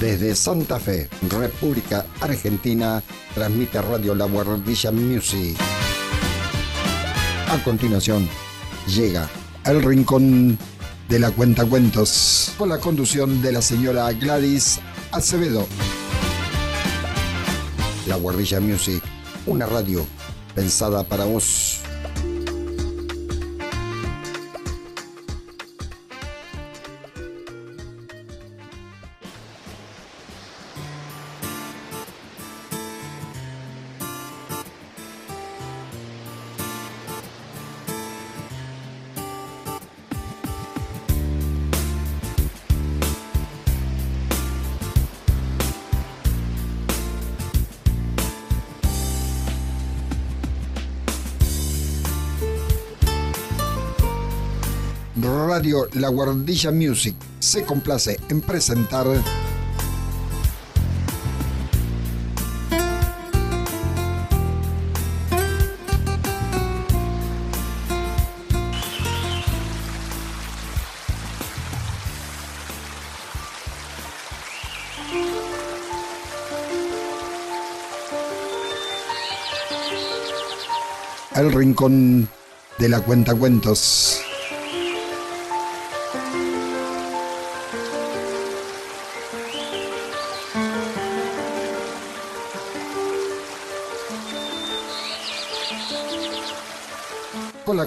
Desde Santa Fe, República Argentina, transmite Radio La Guardilla Music. A continuación, llega El Rincón de la Cuenta Cuentos, con la conducción de la señora Gladys Acevedo. La Guardilla Music, una radio pensada para vos. La Guardilla Music se complace en presentar El Rincón de la Cuenta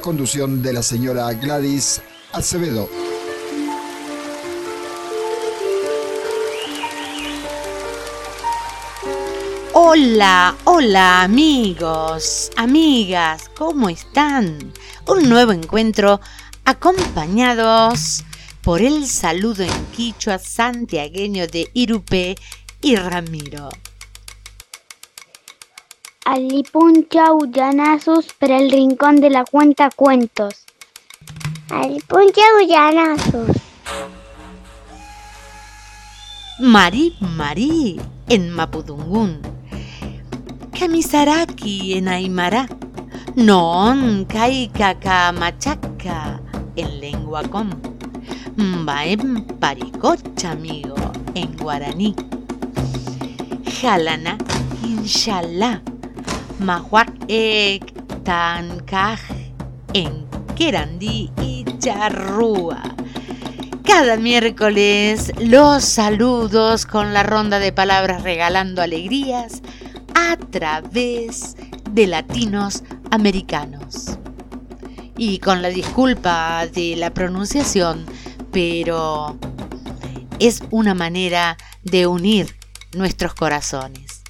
conducción de la señora Gladys Acevedo. Hola, hola amigos, amigas, ¿cómo están? Un nuevo encuentro acompañados por el saludo en quichua santiagueño de Irupé y Ramiro. Alipuncha Ullanazos para el rincón de la cuenta cuentos. Alipuncha Ullanazos. Mari Mari en Mapudungún. Kamisaraki en Aymara. Non Kaikaka Machaca en lengua com. Mbaem Paricocha, amigo, en guaraní. Jalana, inshallah Mahuac Ek Tankaj en Querandí y Charrúa. Cada miércoles los saludos con la ronda de palabras regalando alegrías a través de latinos americanos. Y con la disculpa de la pronunciación, pero es una manera de unir nuestros corazones.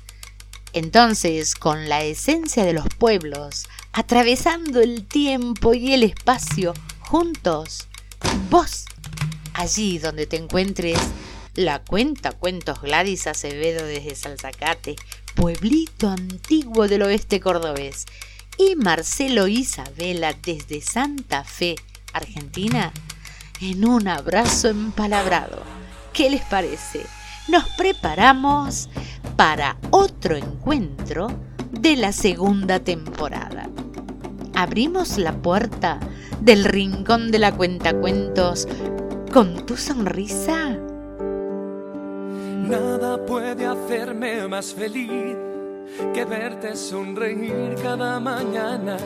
Entonces, con la esencia de los pueblos, atravesando el tiempo y el espacio, juntos, vos, allí donde te encuentres, la cuenta Cuentos Gladys Acevedo desde Salzacate, pueblito antiguo del oeste cordobés, y Marcelo Isabela desde Santa Fe, Argentina, en un abrazo empalabrado. ¿Qué les parece? Nos preparamos para otro encuentro de la segunda temporada. Abrimos la puerta del rincón de la cuentacuentos con tu sonrisa. Nada puede hacerme más feliz que verte sonreír cada mañana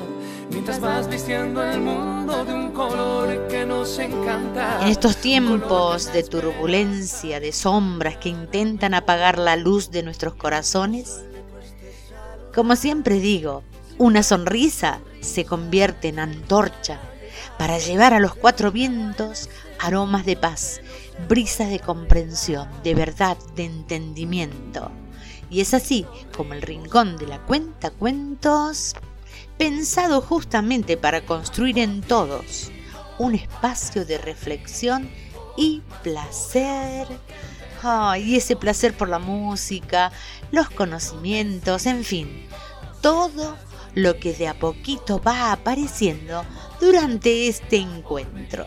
mientras vas vistiendo el mundo de un color que nos encanta. En estos tiempos de turbulencia, de sombras que intentan apagar la luz de nuestros corazones, como siempre digo, una sonrisa se convierte en antorcha para llevar a los cuatro vientos aromas de paz, brisas de comprensión, de verdad, de entendimiento. Y es así como el rincón de la cuenta cuentos, pensado justamente para construir en todos un espacio de reflexión y placer. y ese placer por la música, los conocimientos, en fin, todo lo que de a poquito va apareciendo durante este encuentro.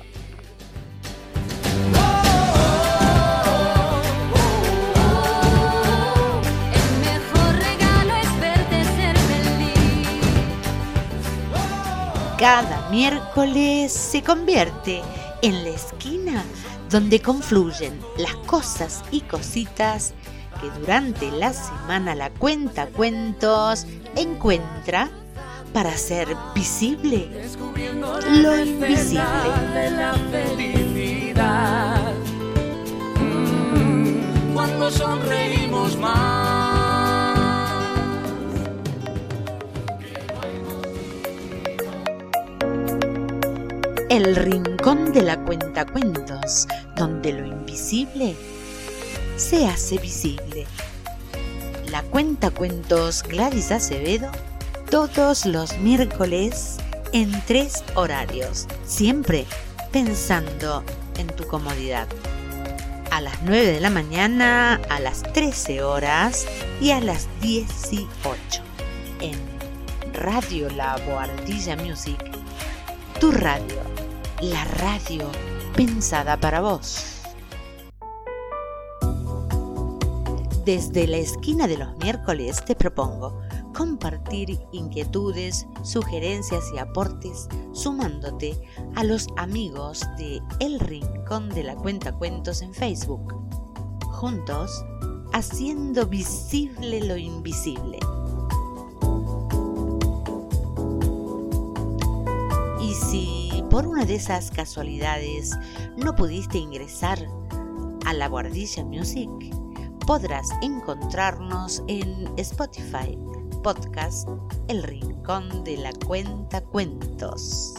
Cada miércoles se convierte en la esquina donde confluyen las cosas y cositas que durante la semana la cuenta cuentos encuentra para hacer visible lo invisible. Sonreímos más. El rincón de la cuenta cuentos, donde lo invisible se hace visible. La cuenta cuentos Gladys Acevedo todos los miércoles en tres horarios, siempre pensando en tu comodidad. A las 9 de la mañana, a las 13 horas y a las 18 en Radio La Boardilla Music, tu radio, la radio pensada para vos. Desde la esquina de los miércoles te propongo compartir inquietudes, sugerencias y aportes sumándote a los amigos de El Rincón de la Cuenta Cuentos en Facebook. Juntos, haciendo visible lo invisible. Si por una de esas casualidades no pudiste ingresar a la Guardilla Music, podrás encontrarnos en Spotify, podcast El Rincón de la Cuenta Cuentos.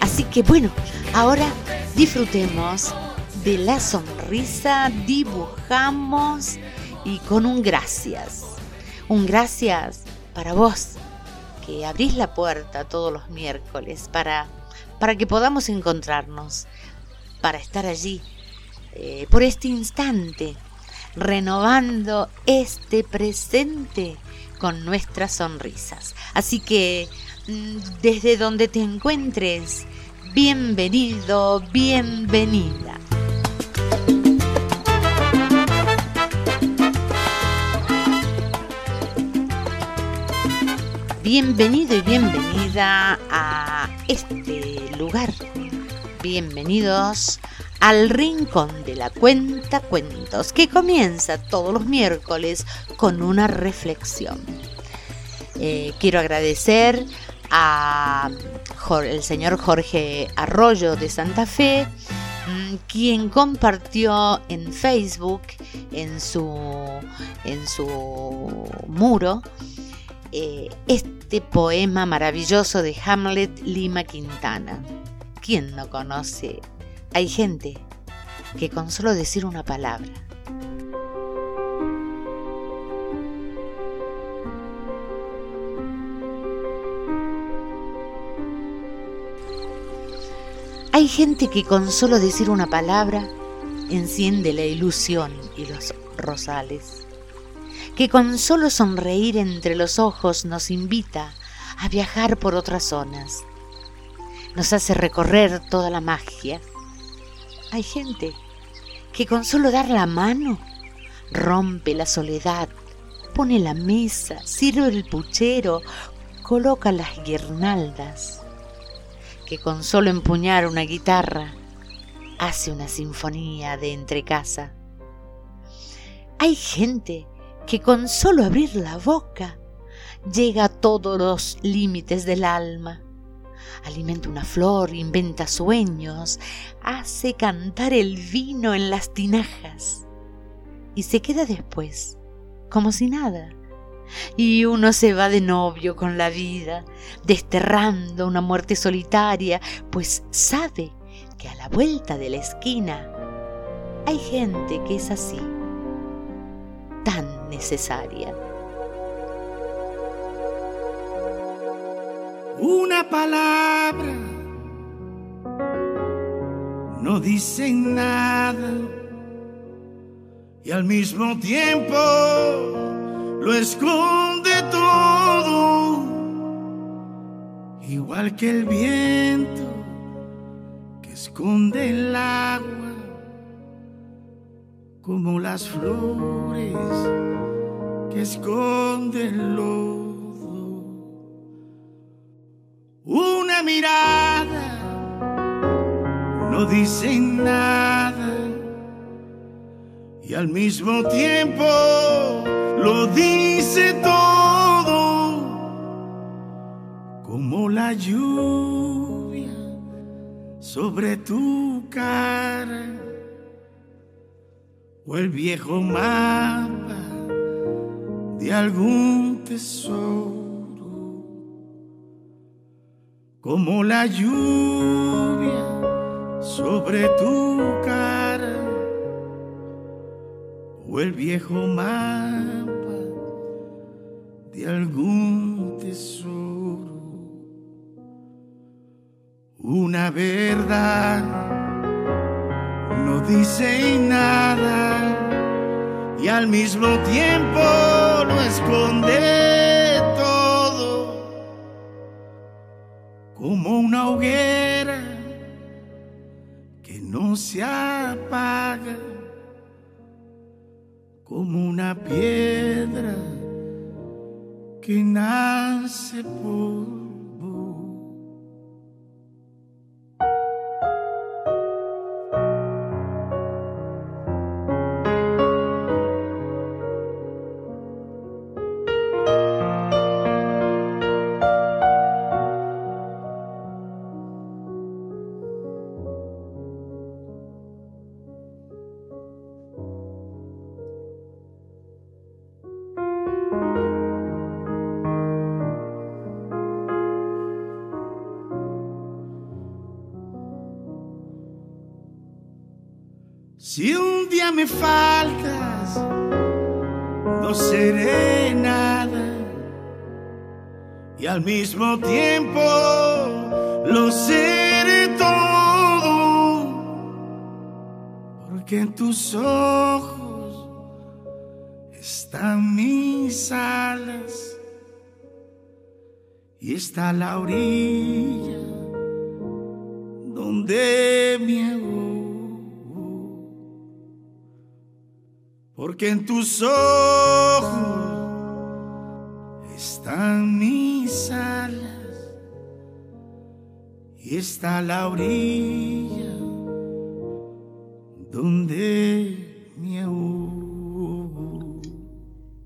Así que bueno, ahora disfrutemos de la sonrisa, dibujamos y con un gracias. Un gracias para vos que abrís la puerta todos los miércoles para para que podamos encontrarnos, para estar allí, eh, por este instante, renovando este presente con nuestras sonrisas. Así que mm, desde donde te encuentres, bienvenido, bienvenida. Bienvenido y bienvenida a este lugar. Bienvenidos al Rincón de la Cuenta Cuentos, que comienza todos los miércoles con una reflexión. Eh, quiero agradecer a el señor Jorge Arroyo de Santa Fe, mm, quien compartió en Facebook, en su, en su muro, eh, este poema maravilloso de Hamlet Lima Quintana. ¿Quién no conoce? Hay gente que con solo decir una palabra Hay gente que con solo decir una palabra enciende la ilusión y los rosales que con solo sonreír entre los ojos nos invita a viajar por otras zonas. Nos hace recorrer toda la magia. Hay gente que con solo dar la mano rompe la soledad, pone la mesa, sirve el puchero, coloca las guirnaldas, que con solo empuñar una guitarra hace una sinfonía de entrecasa. Hay gente que con solo abrir la boca llega a todos los límites del alma. Alimenta una flor, inventa sueños, hace cantar el vino en las tinajas y se queda después como si nada. Y uno se va de novio con la vida, desterrando una muerte solitaria, pues sabe que a la vuelta de la esquina hay gente que es así tan necesaria. Una palabra. No dice nada. Y al mismo tiempo lo esconde todo, igual que el viento que esconde el agua como las flores que esconde el lodo. Una mirada no dice nada y al mismo tiempo lo dice todo como la lluvia sobre tu cara o el viejo mapa de algún tesoro, como la lluvia sobre tu cara o el viejo mapa de algún tesoro, una verdad no dice nada y al mismo tiempo lo esconde todo como una hoguera que no se apaga como una piedra que nace por me faltas, no seré nada. Y al mismo tiempo lo seré todo. Porque en tus ojos están mis alas. Y está la orilla donde me porque en tus ojos están mis alas y está la orilla donde me ahogo.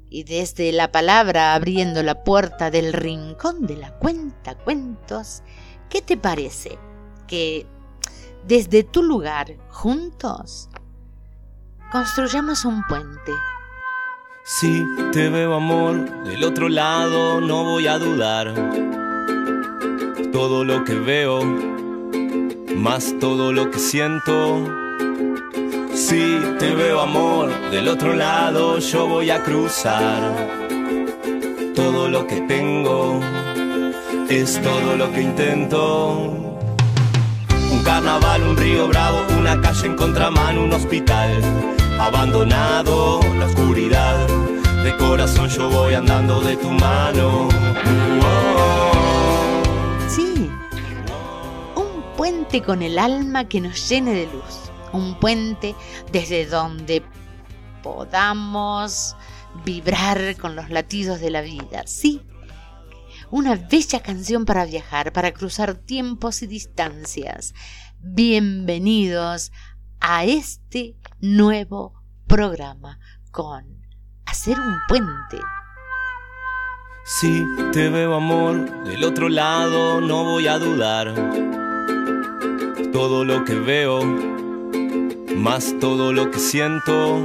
Y desde la palabra abriendo la puerta del rincón de la cuenta cuentos, ¿qué te parece que desde tu lugar juntos construyamos un puente. Si te veo amor del otro lado, no voy a dudar. Todo lo que veo, más todo lo que siento. Si te veo amor del otro lado, yo voy a cruzar. Todo lo que tengo es todo lo que intento. Un carnaval, un río bravo, una calle en contramano, un hospital abandonado, la oscuridad. De corazón yo voy andando de tu mano. Sí, un puente con el alma que nos llene de luz. Un puente desde donde podamos vibrar con los latidos de la vida. Sí, una bella canción para viajar, para cruzar tiempos y distancias. Bienvenidos a este nuevo programa con Hacer un puente. Si te veo amor del otro lado, no voy a dudar. Todo lo que veo, más todo lo que siento.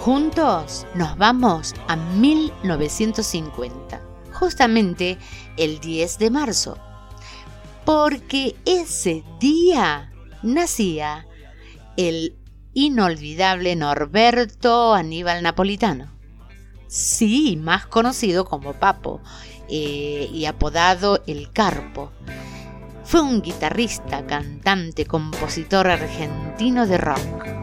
juntos nos vamos a 1950, justamente el 10 de marzo, porque ese día nacía el inolvidable Norberto Aníbal Napolitano. Sí, más conocido como Papo. eh, y apodado El Carpo. Fue un guitarrista, cantante, compositor argentino de rock.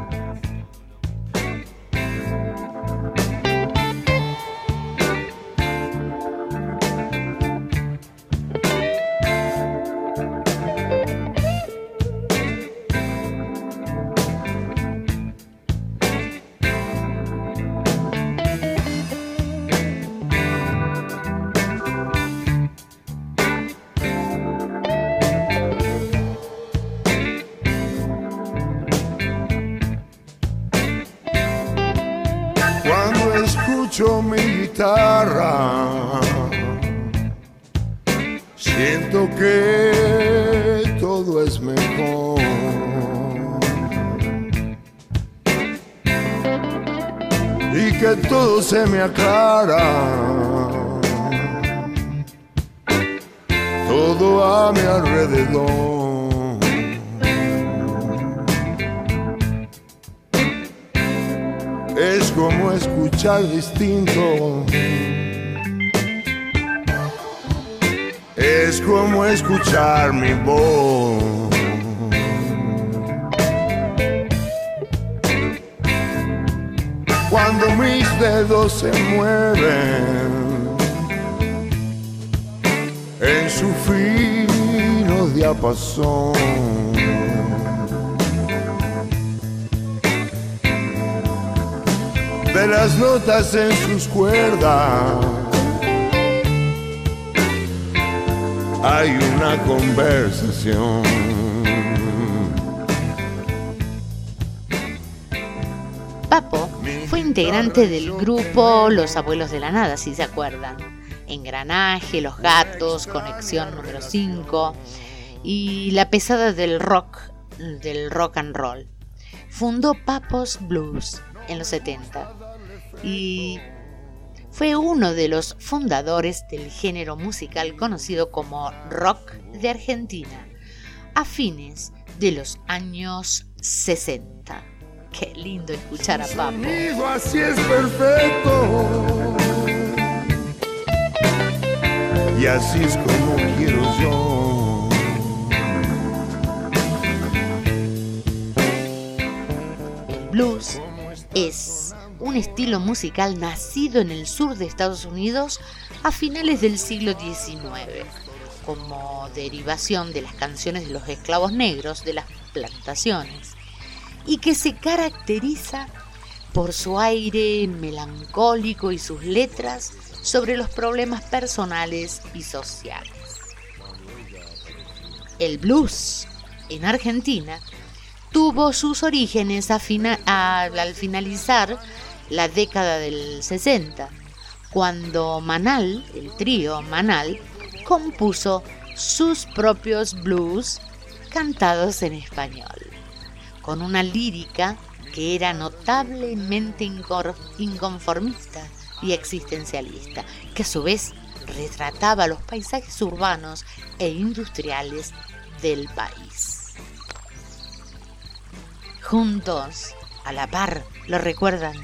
Me aclara. Todo a mi alrededor. Es como escuchar distinto es como escuchar mi voz. Cuando mis dedos se mueven en su fino diapasón. De las notas en sus cuerdas hay una conversación. Integrante del grupo Los Abuelos de la Nada, si se acuerdan. Engranaje, Los Gatos, Conexión número 5 y la pesada del rock, del rock and roll. Fundó Papos Blues en los 70 y fue uno de los fundadores del género musical conocido como rock de Argentina a fines de los años 60. Qué lindo escuchar a Papo. Así es perfecto. Y así es como quiero yo. El blues es un estilo musical nacido en el sur de Estados Unidos a finales del siglo XIX, como derivación de las canciones de los esclavos negros de las plantaciones, y que se caracteriza por su aire melancólico y sus letras sobre los problemas personales y sociales. El blues en Argentina tuvo sus orígenes al finalizar la década del 60, cuando Manal, el trío Manal, compuso sus propios blues cantados en español, con una lírica que era notablemente inconformista y existencialista, que a su vez retrataba los paisajes urbanos e industriales del país. Juntos, a la par, lo recuerdan,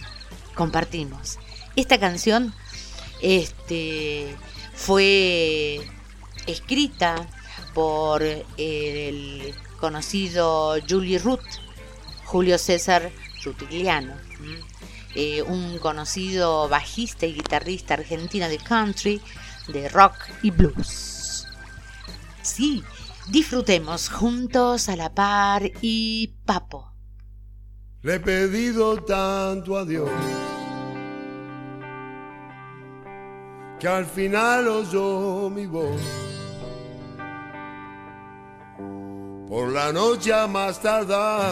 compartimos. Esta canción este, fue escrita por el conocido Julie Ruth, Julio César Rutigliano, eh, un conocido bajista y guitarrista argentino de country, de rock y blues. Sí, disfrutemos juntos a la par y papo. Le he pedido tanto a Dios que al final oyó mi voz. Por la noche más tardar,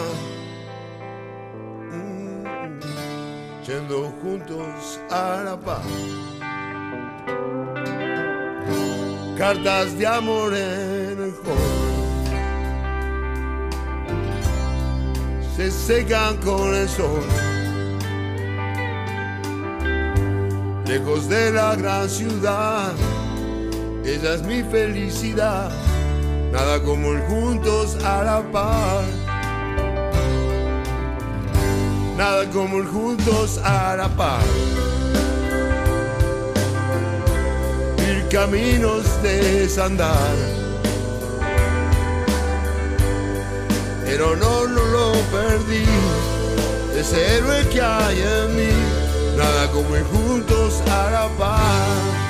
yendo juntos a la paz. Cartas de amor en el juego se secan con el sol. Lejos de la gran ciudad, ella es mi felicidad, nada como el juntos a la par. Nada como el juntos a la par. Ir caminos de desandar. Pero no, no lo perdí, ese héroe que hay en mí, nada como ir juntos a la paz.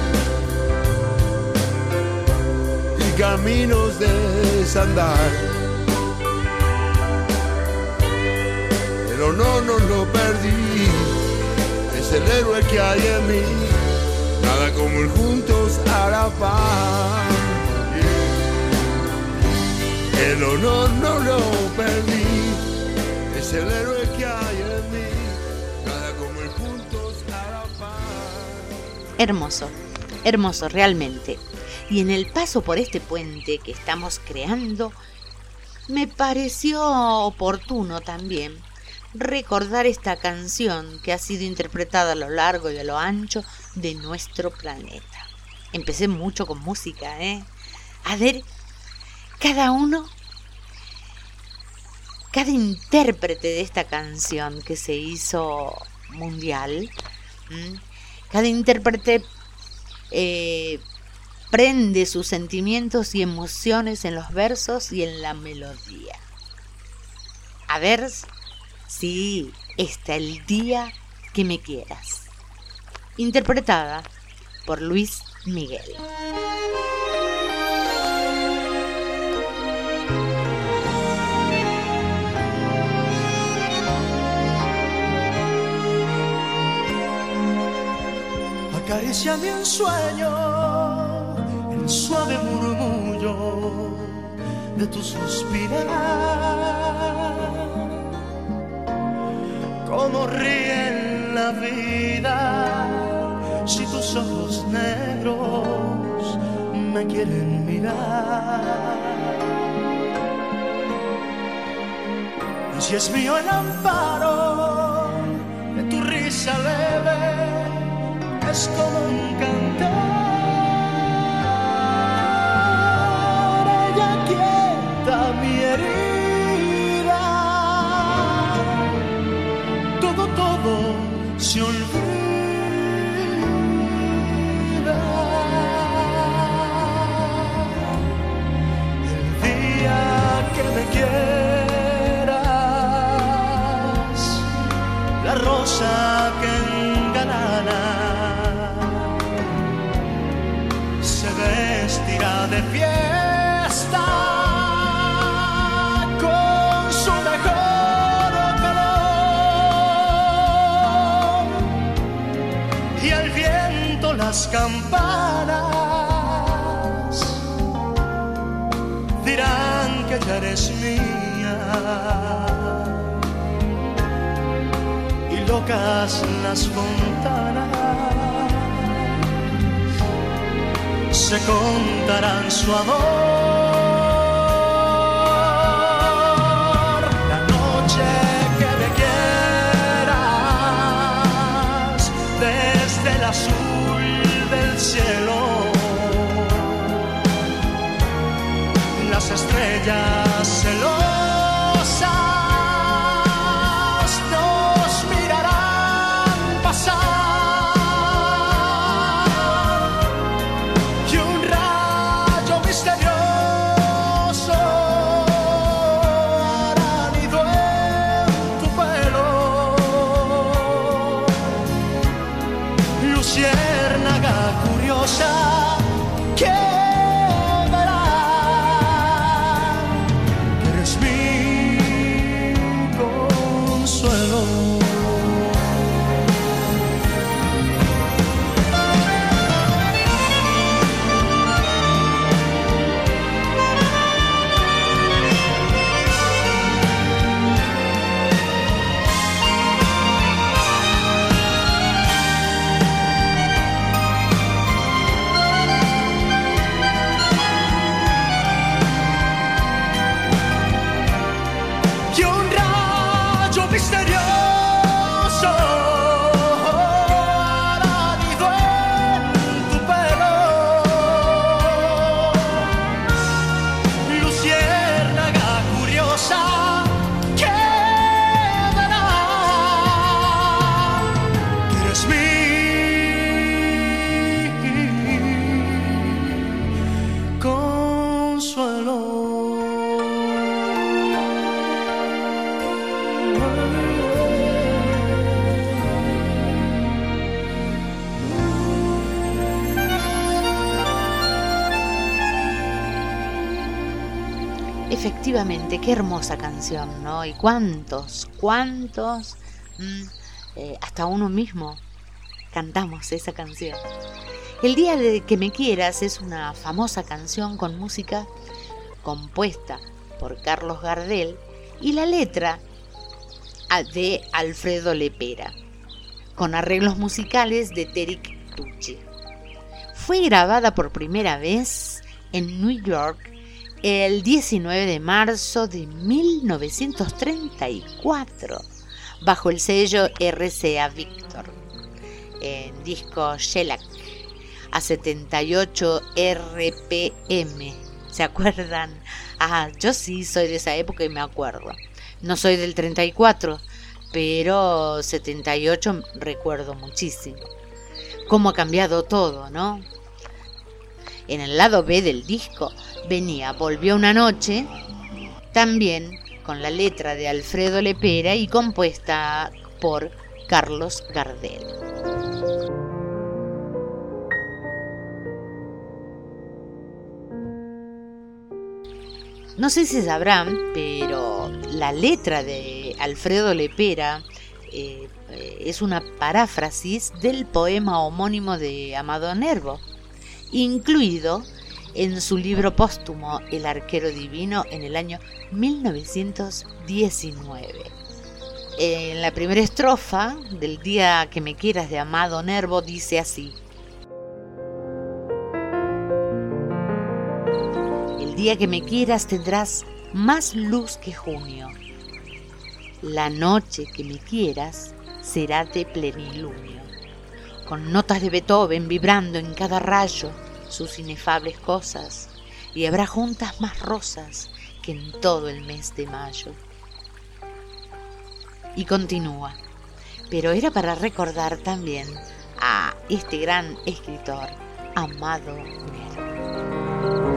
Caminos de desandar. Pero no, no lo perdí, es el héroe que hay en mí, nada como ir juntos la paz. El honor no lo perdí, es el héroe que hay en mí, nada como ir juntos la paz. Hermoso, hermoso realmente. Y en el paso por este puente que estamos creando, me pareció oportuno también recordar esta canción que ha sido interpretada a lo largo y a lo ancho de nuestro planeta. Empecé mucho con música, ¿eh? A ver, cada uno, cada intérprete de esta canción que se hizo mundial, cada intérprete eh, prende sus sentimientos y emociones en los versos y en la melodía. A ver, sí, está el día que me quieras. Interpretada por Luis Miguel. Acaricia mi sueño suave murmullo de tu suspirar. Como ríe la vida si tus ojos negros me quieren mirar. Y si es mío el amparo de tu risa leve, es como un cantar campanas. Dirán que ya eres mía. Y locas las fontanas se contarán su amor Las estrellas celosas Efectivamente, qué hermosa canción, ¿no? Y cuántos, cuántos, mm, eh, hasta uno mismo cantamos esa canción. El día de que me quieras es una famosa canción con música compuesta por Carlos Gardel y la letra de Alfredo Lepera, con arreglos musicales de Terik Tucci. Fue grabada por primera vez en New York el 19 de marzo de 1934 bajo el sello RCA Victor en disco Shellac a 78 RPM. ¿Se acuerdan? Ah, yo sí soy de esa época y me acuerdo. No soy del 34, pero 78 recuerdo muchísimo. Cómo ha cambiado todo, ¿no? En el lado B del disco venía Volvió una noche, también con la letra de Alfredo Lepera y compuesta por Carlos Gardel. No sé si sabrán, pero la letra de Alfredo Lepera eh, eh, es una paráfrasis del poema homónimo de Amado Nervo, incluido en su libro póstumo El arquero divino en el año 1919. En la primera estrofa del Día que me quieras de Amado Nervo dice así. El día que me quieras tendrás más luz que junio. La noche que me quieras será de plenilunio, con notas de Beethoven vibrando en cada rayo sus inefables cosas, y habrá juntas más rosas que en todo el mes de mayo. Y continúa, pero era para recordar también a este gran escritor, Amado Nervo.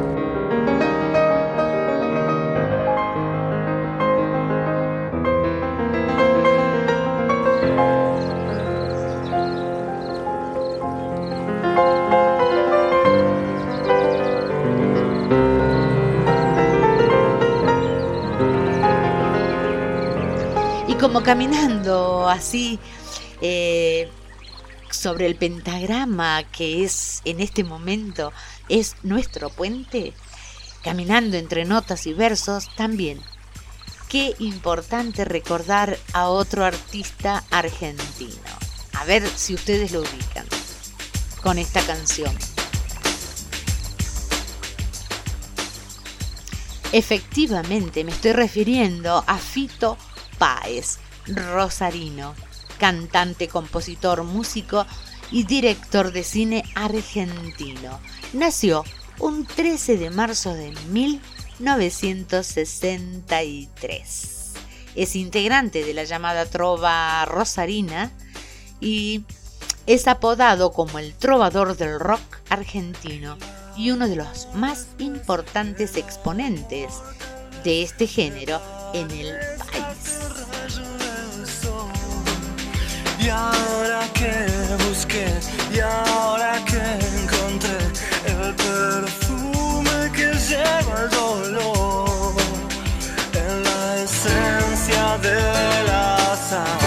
Como caminando así eh, sobre el pentagrama que es en este momento es nuestro puente, caminando entre notas y versos también. Qué importante recordar a otro artista argentino. A ver si ustedes lo ubican con esta canción. Efectivamente, me estoy refiriendo a Fito Páez, Rosarino, cantante, compositor, músico y director de cine argentino. Nació un 13 de marzo de 1963. Es integrante de la llamada Trova Rosarina y es apodado como el trovador del rock argentino y uno de los más importantes exponentes de este género en el país. Y ahora que busqué, y ahora que encontré el perfume que lleva el dolor en la esencia de las almas,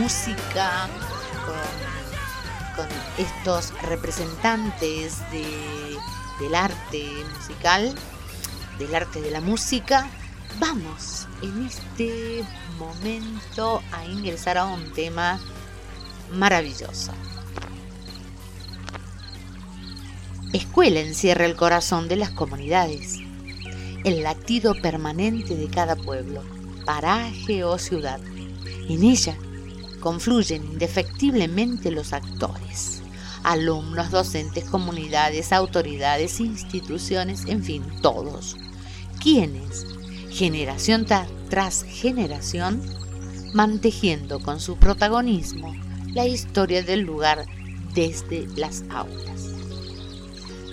música, con, estos representantes del arte musical, del arte de la música, vamos en este momento a ingresar a un tema maravilloso. Escuela encierra el corazón de las comunidades, el latido permanente de cada pueblo, paraje o ciudad. En ella confluyen indefectiblemente los actores, alumnos, docentes, comunidades, autoridades, instituciones, en fin, todos, quienes, generación tras generación, mantejiendo con su protagonismo la historia del lugar desde las aulas.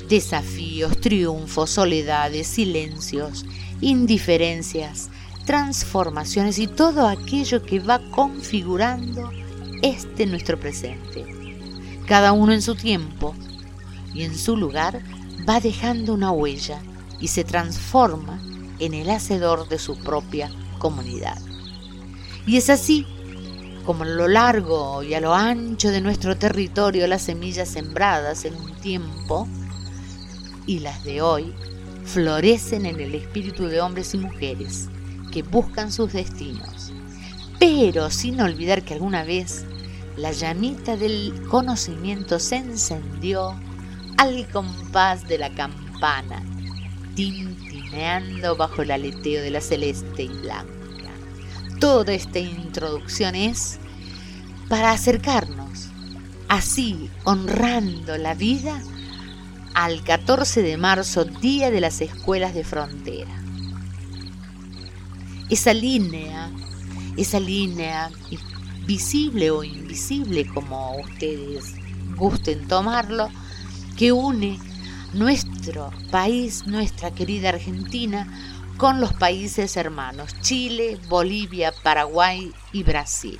Desafíos, triunfos, soledades, silencios, indiferencias, transformaciones y todo aquello que va configurando este nuestro presente. Cada uno en su tiempo y en su lugar va dejando una huella y se transforma en el hacedor de su propia comunidad. Y es así como a lo largo y a lo ancho de nuestro territorio las semillas sembradas en un tiempo y las de hoy florecen en el espíritu de hombres y mujeres que buscan sus destinos, pero sin olvidar que alguna vez la llamita del conocimiento se encendió al compás de la campana, tintineando bajo el aleteo de la celeste y blanca. Toda esta introducción es para acercarnos, así honrando la vida, al 14 de marzo, Día de las Escuelas de Frontera esa línea, esa línea visible o invisible, como ustedes gusten tomarlo, que une nuestro país, nuestra querida Argentina, con los países hermanos, Chile, Bolivia, Paraguay y Brasil.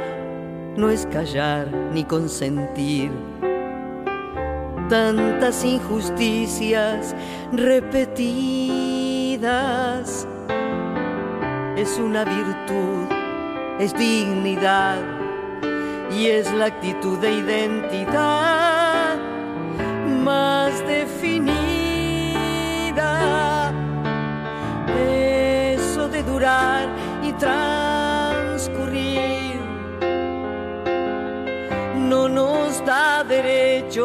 no es callar ni consentir. Tantas injusticias repetidas es una virtud, es dignidad y es la actitud de identidad más definida. Eso de durar y transcurrir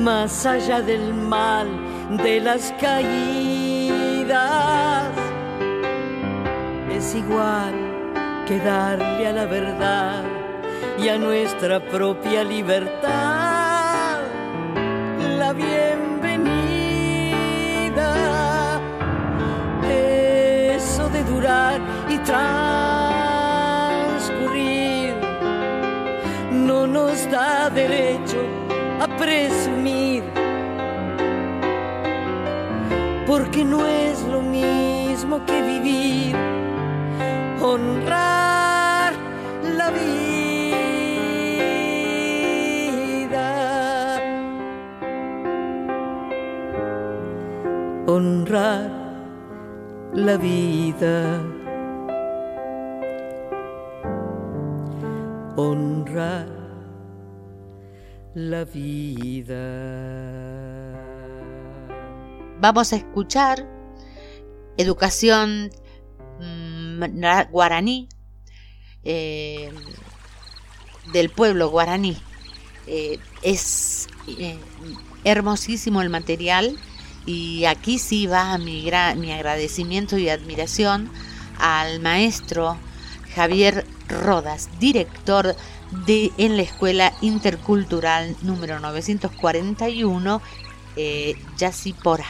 más allá del mal, de las caídas. Es igual que darle a la verdad y a nuestra propia libertad la bienvenida. Eso de durar y transcurrir no nos da derecho a presumir, porque no es lo mismo que vivir, honrar la vida, honrar la vida. honrar la vida. Vamos a escuchar educación mm, guaraní eh, del pueblo guaraní. Eh, es eh, hermosísimo el material y aquí sí va mi, mi agradecimiento y admiración al maestro Javier Rodas, director de, en la Escuela Intercultural número 941, eh, Yacipora,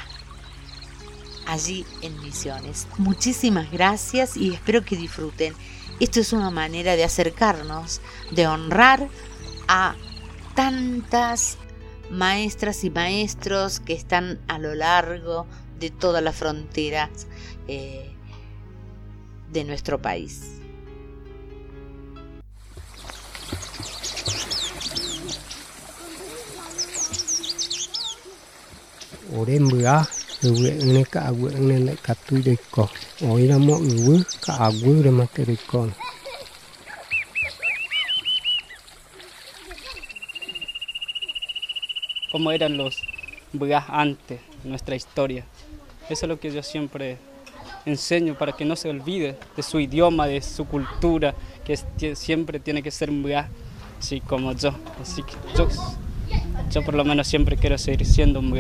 allí en Misiones. Muchísimas gracias y espero que disfruten. Esto es una manera de acercarnos, de honrar a tantas maestras y maestros que están a lo largo de todas las fronteras eh, de nuestro país. Ore mbua ewe ene ka agwe ene ka tuide ko oira mo ewe ka agwe re matere ko como eran los bugas antes, nuestra historia. Eso es lo que yo siempre enseño para que no se olvide de su idioma, de su cultura, que siempre tiene que ser bugas, así como yo. Así que yo, yo por lo menos siempre quiero seguir siendo un.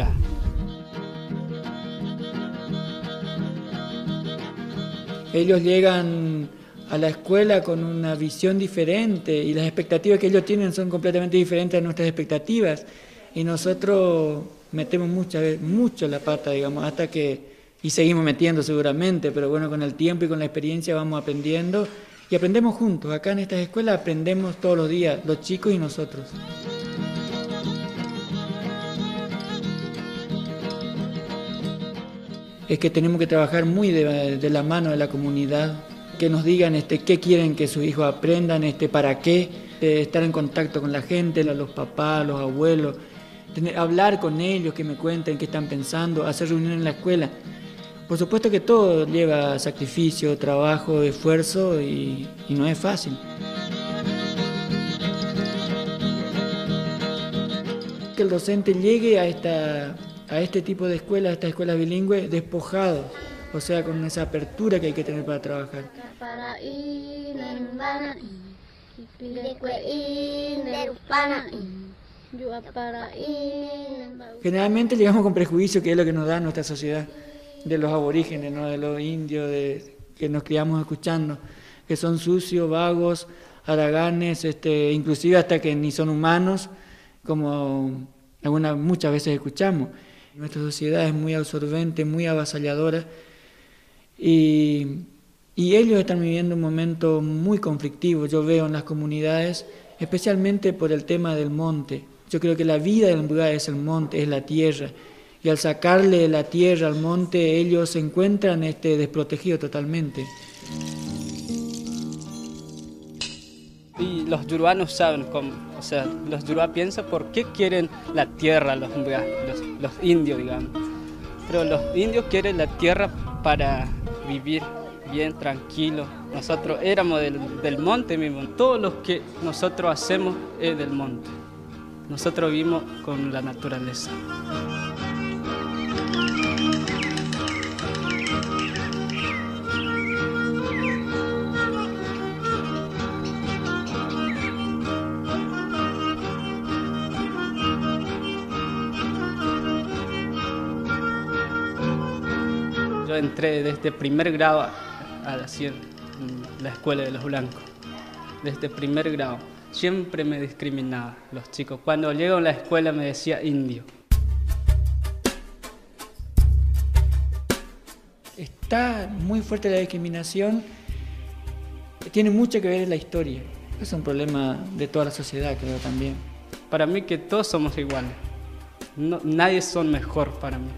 Ellos llegan a la escuela con una visión diferente y las expectativas que ellos tienen son completamente diferentes a nuestras expectativas y nosotros metemos muchas mucho la pata, digamos, hasta que y seguimos metiendo seguramente, pero bueno, con el tiempo y con la experiencia vamos aprendiendo y aprendemos juntos. Acá en estas escuelas aprendemos todos los días, los chicos y nosotros. Es que tenemos que trabajar muy de, la mano de la comunidad, que nos digan este, qué quieren que sus hijos aprendan, este, para qué, estar en contacto con la gente, los papás, los abuelos, hablar con ellos, que me cuenten qué están pensando, hacer reuniones en la escuela. Por supuesto que todo lleva sacrificio, trabajo, esfuerzo y, y no es fácil. Que el docente llegue a esta a este tipo de escuelas, a estas escuelas bilingües, despojados, o sea, con esa apertura que hay que tener para trabajar. Generalmente llegamos con prejuicio, que es lo que nos da nuestra sociedad, de los aborígenes, ¿no? de los indios, de, que nos criamos escuchando, que son sucios, vagos, haraganes, este, inclusive hasta que ni son humanos, como algunas, muchas veces escuchamos. Nuestra sociedad es muy absorbente, muy avasalladora y, ellos están viviendo un momento muy conflictivo, yo veo en las comunidades, especialmente por el tema del monte. Yo creo que la vida del lugar es el monte, es la tierra. Y al sacarle la tierra al monte, ellos se encuentran este, desprotegidos totalmente. Y los yuruanos saben cómo, o sea, los yurua piensan por qué quieren la tierra, los, los, indios, digamos. Pero los indios quieren la tierra para vivir bien, tranquilo. Nosotros éramos del, del monte mismo. Todo lo que nosotros hacemos es del monte. Nosotros vivimos con la naturaleza. Entré desde primer grado a la, la escuela de los blancos. Desde primer grado. Siempre me discriminaba los chicos. Cuando llego a la escuela me decía indio. Está muy fuerte la discriminación. Tiene mucho que ver en la historia. Es un problema de toda la sociedad, creo también. Para mí que todos somos iguales. No, nadie son mejor para mí.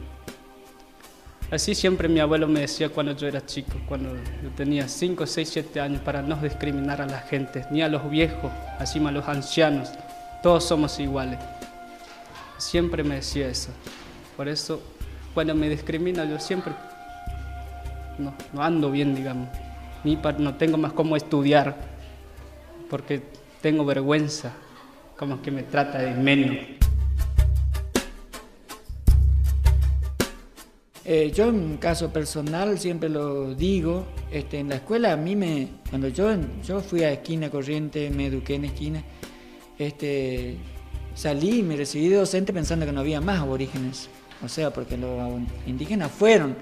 Así siempre mi abuelo me decía cuando yo era chico, cuando yo tenía 5, 6, 7 años, para no discriminar a la gente, ni a los viejos, así a los ancianos. Todos somos iguales. Siempre me decía eso. Por eso, cuando me discrimina, yo siempre no, ando bien, digamos. Ni no tengo más cómo estudiar, porque tengo vergüenza, como que me trata de menos. Eh, yo en caso personal siempre lo digo, este, en la escuela a mí me, cuando yo, yo fui a esquina corriente, me eduqué en esquina, este, salí y me recibí de docente pensando que no había más aborígenes, o sea, porque los indígenas fueron.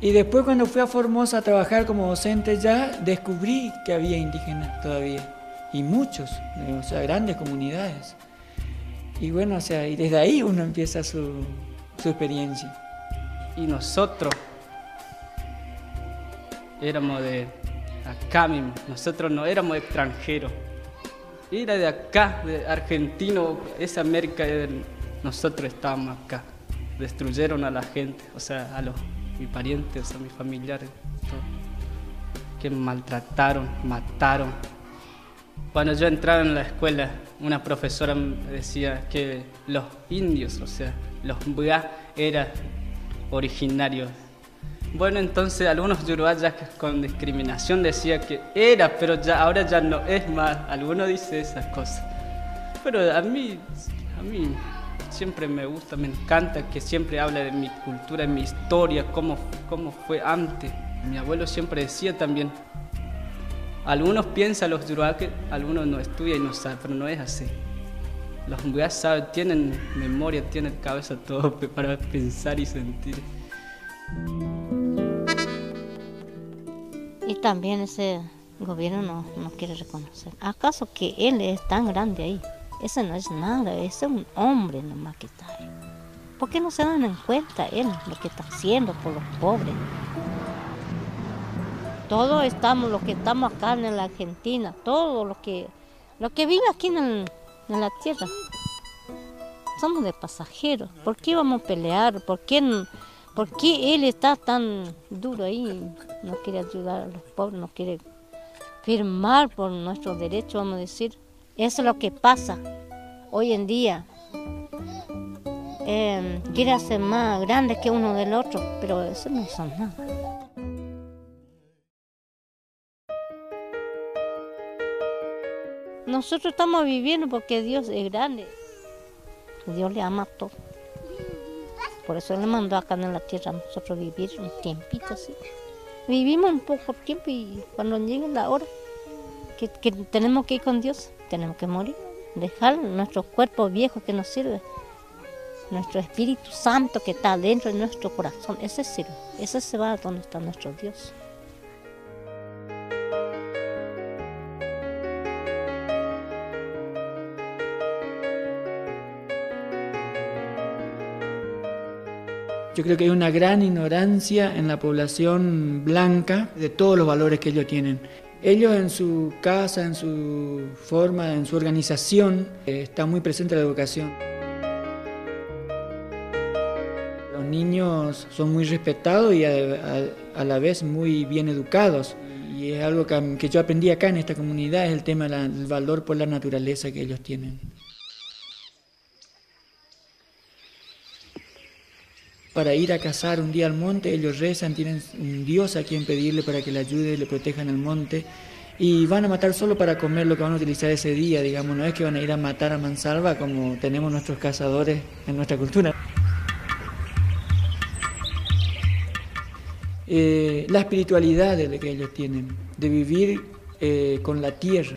Y después cuando fui a Formosa a trabajar como docente ya, descubrí que había indígenas todavía, y muchos, o sea, grandes comunidades. Y bueno, o sea, y desde ahí uno empieza su, su experiencia y nosotros éramos de acá mismo, nosotros no éramos extranjeros. Era de acá, de argentino, esa América, nosotros estábamos acá. Destruyeron a la gente, o sea, a los mis parientes, a mis familiares, que maltrataron, mataron. Cuando yo entraba en la escuela, una profesora decía que los indios, o sea, los bugas, eran originarios. Bueno, entonces algunos yurubas con discriminación decía que era, pero ya ahora ya no es más. Algunos dicen esas cosas. Pero a mí, a mí siempre me gusta, me encanta que siempre hable de mi cultura, de mi historia, cómo, cómo fue antes. Mi abuelo siempre decía también, algunos piensan los yurubas que algunos no estudian y no saben, pero no es así. Los Mbuyas saben, tienen memoria, tienen cabeza todo para pensar y sentir. Y también ese gobierno no, no quiere reconocer. ¿Acaso que él es tan grande ahí? Ese no es nada, ese es un hombre nomás que está ahí. ¿Por qué no se dan en cuenta él lo que está haciendo por los pobres? Todos estamos, los que estamos acá en la Argentina, todos los que, los que viven aquí en el, en la tierra. Somos de pasajeros. ¿Por qué vamos a pelear? ¿Por qué, ¿Por qué él está tan duro ahí? No quiere ayudar a los pobres, no quiere firmar por nuestros derechos, vamos a decir. Eso es lo que pasa hoy en día. Eh, quiere hacer más grande que uno del otro, pero eso no son nada. Nosotros estamos viviendo porque Dios es grande. Dios le ama a todos. Por eso le mandó acá en la tierra a nosotros vivir un tiempito así. Vivimos un poco tiempo y cuando llegue la hora que, tenemos que ir con Dios, tenemos que morir. Dejar nuestro cuerpo viejo que nos sirve. Nuestro Espíritu Santo que está dentro de nuestro corazón, ese sirve. Ese se va a donde está nuestro Dios. Yo creo que hay una gran ignorancia en la población blanca de todos los valores que ellos tienen. Ellos en su casa, en su forma, en su organización, eh, está muy presente la educación. Los niños son muy respetados y a, la vez muy bien educados. Y es algo que, yo aprendí acá en esta comunidad, es el tema del valor por la naturaleza que ellos tienen. Para ir a cazar un día al monte, ellos rezan, tienen un Dios a quien pedirle para que le ayude, le protejan el monte, y van a matar solo para comer lo que van a utilizar ese día, digamos, no es que van a ir a matar a mansalva como tenemos nuestros cazadores en nuestra cultura. Eh, la espiritualidad de que ellos tienen, de vivir eh, con la tierra.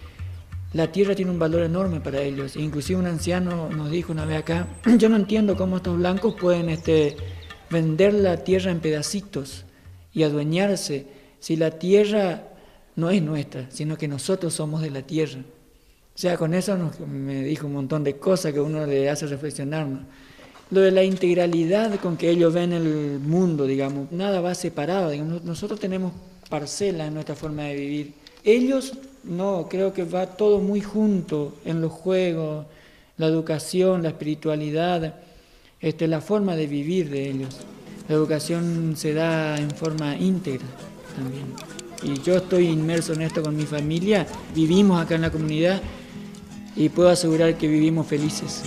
La tierra tiene un valor enorme para ellos. Inclusive un anciano nos dijo una vez acá, yo no entiendo cómo estos blancos pueden este, vender la tierra en pedacitos y adueñarse si la tierra no es nuestra, sino que nosotros somos de la tierra. O sea, con eso me dijo un montón de cosas que uno le hace reflexionarnos. Lo de la integralidad con que ellos ven el mundo, digamos, nada va separado. nosotros tenemos parcela en nuestra forma de vivir. Ellos No, creo que va todo muy junto en los juegos, la educación, la espiritualidad, este, la forma de vivir de ellos. La educación se da en forma íntegra también. Y yo estoy inmerso en esto con mi familia, vivimos acá en la comunidad y puedo asegurar que vivimos felices.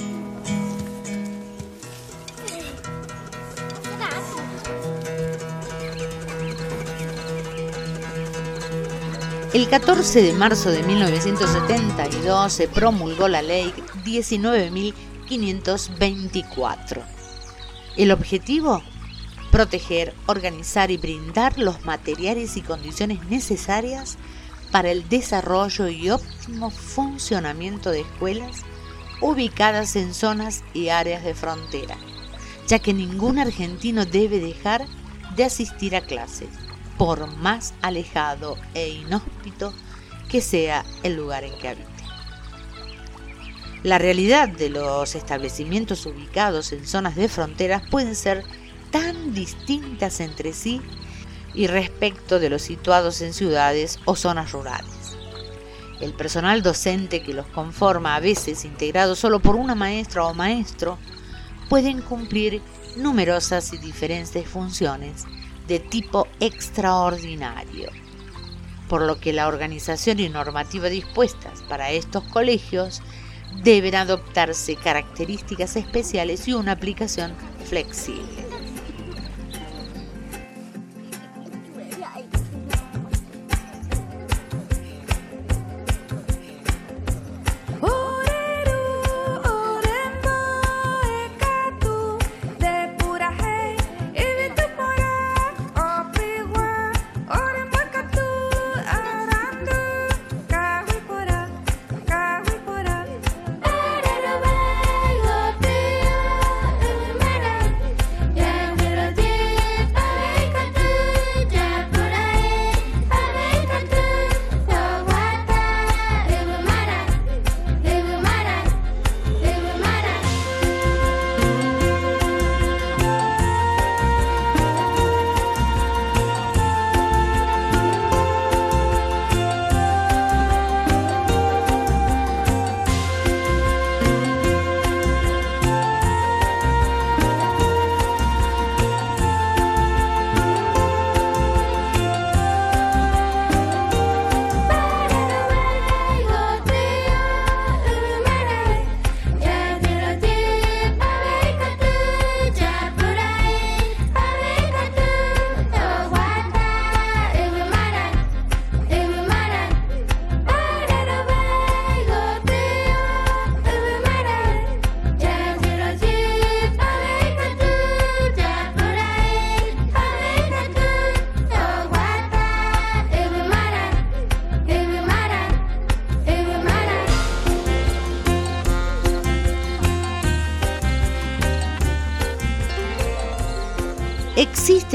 El 14 de marzo de 1972 se promulgó la ley 19.524. El objetivo, proteger, organizar y brindar los materiales y condiciones necesarias para el desarrollo y óptimo funcionamiento de escuelas ubicadas en zonas y áreas de frontera, ya que ningún argentino debe dejar de asistir a clases por más alejado e inhóspito que sea el lugar en que habite. La realidad de los establecimientos ubicados en zonas de fronteras pueden ser tan distintas entre sí y respecto de los situados en ciudades o zonas rurales. El personal docente que los conforma, a veces integrado solo por una maestra o maestro, pueden cumplir numerosas y diferentes funciones de tipo extraordinario, por lo que la organización y normativa dispuestas para estos colegios deben adoptarse características especiales y una aplicación flexible.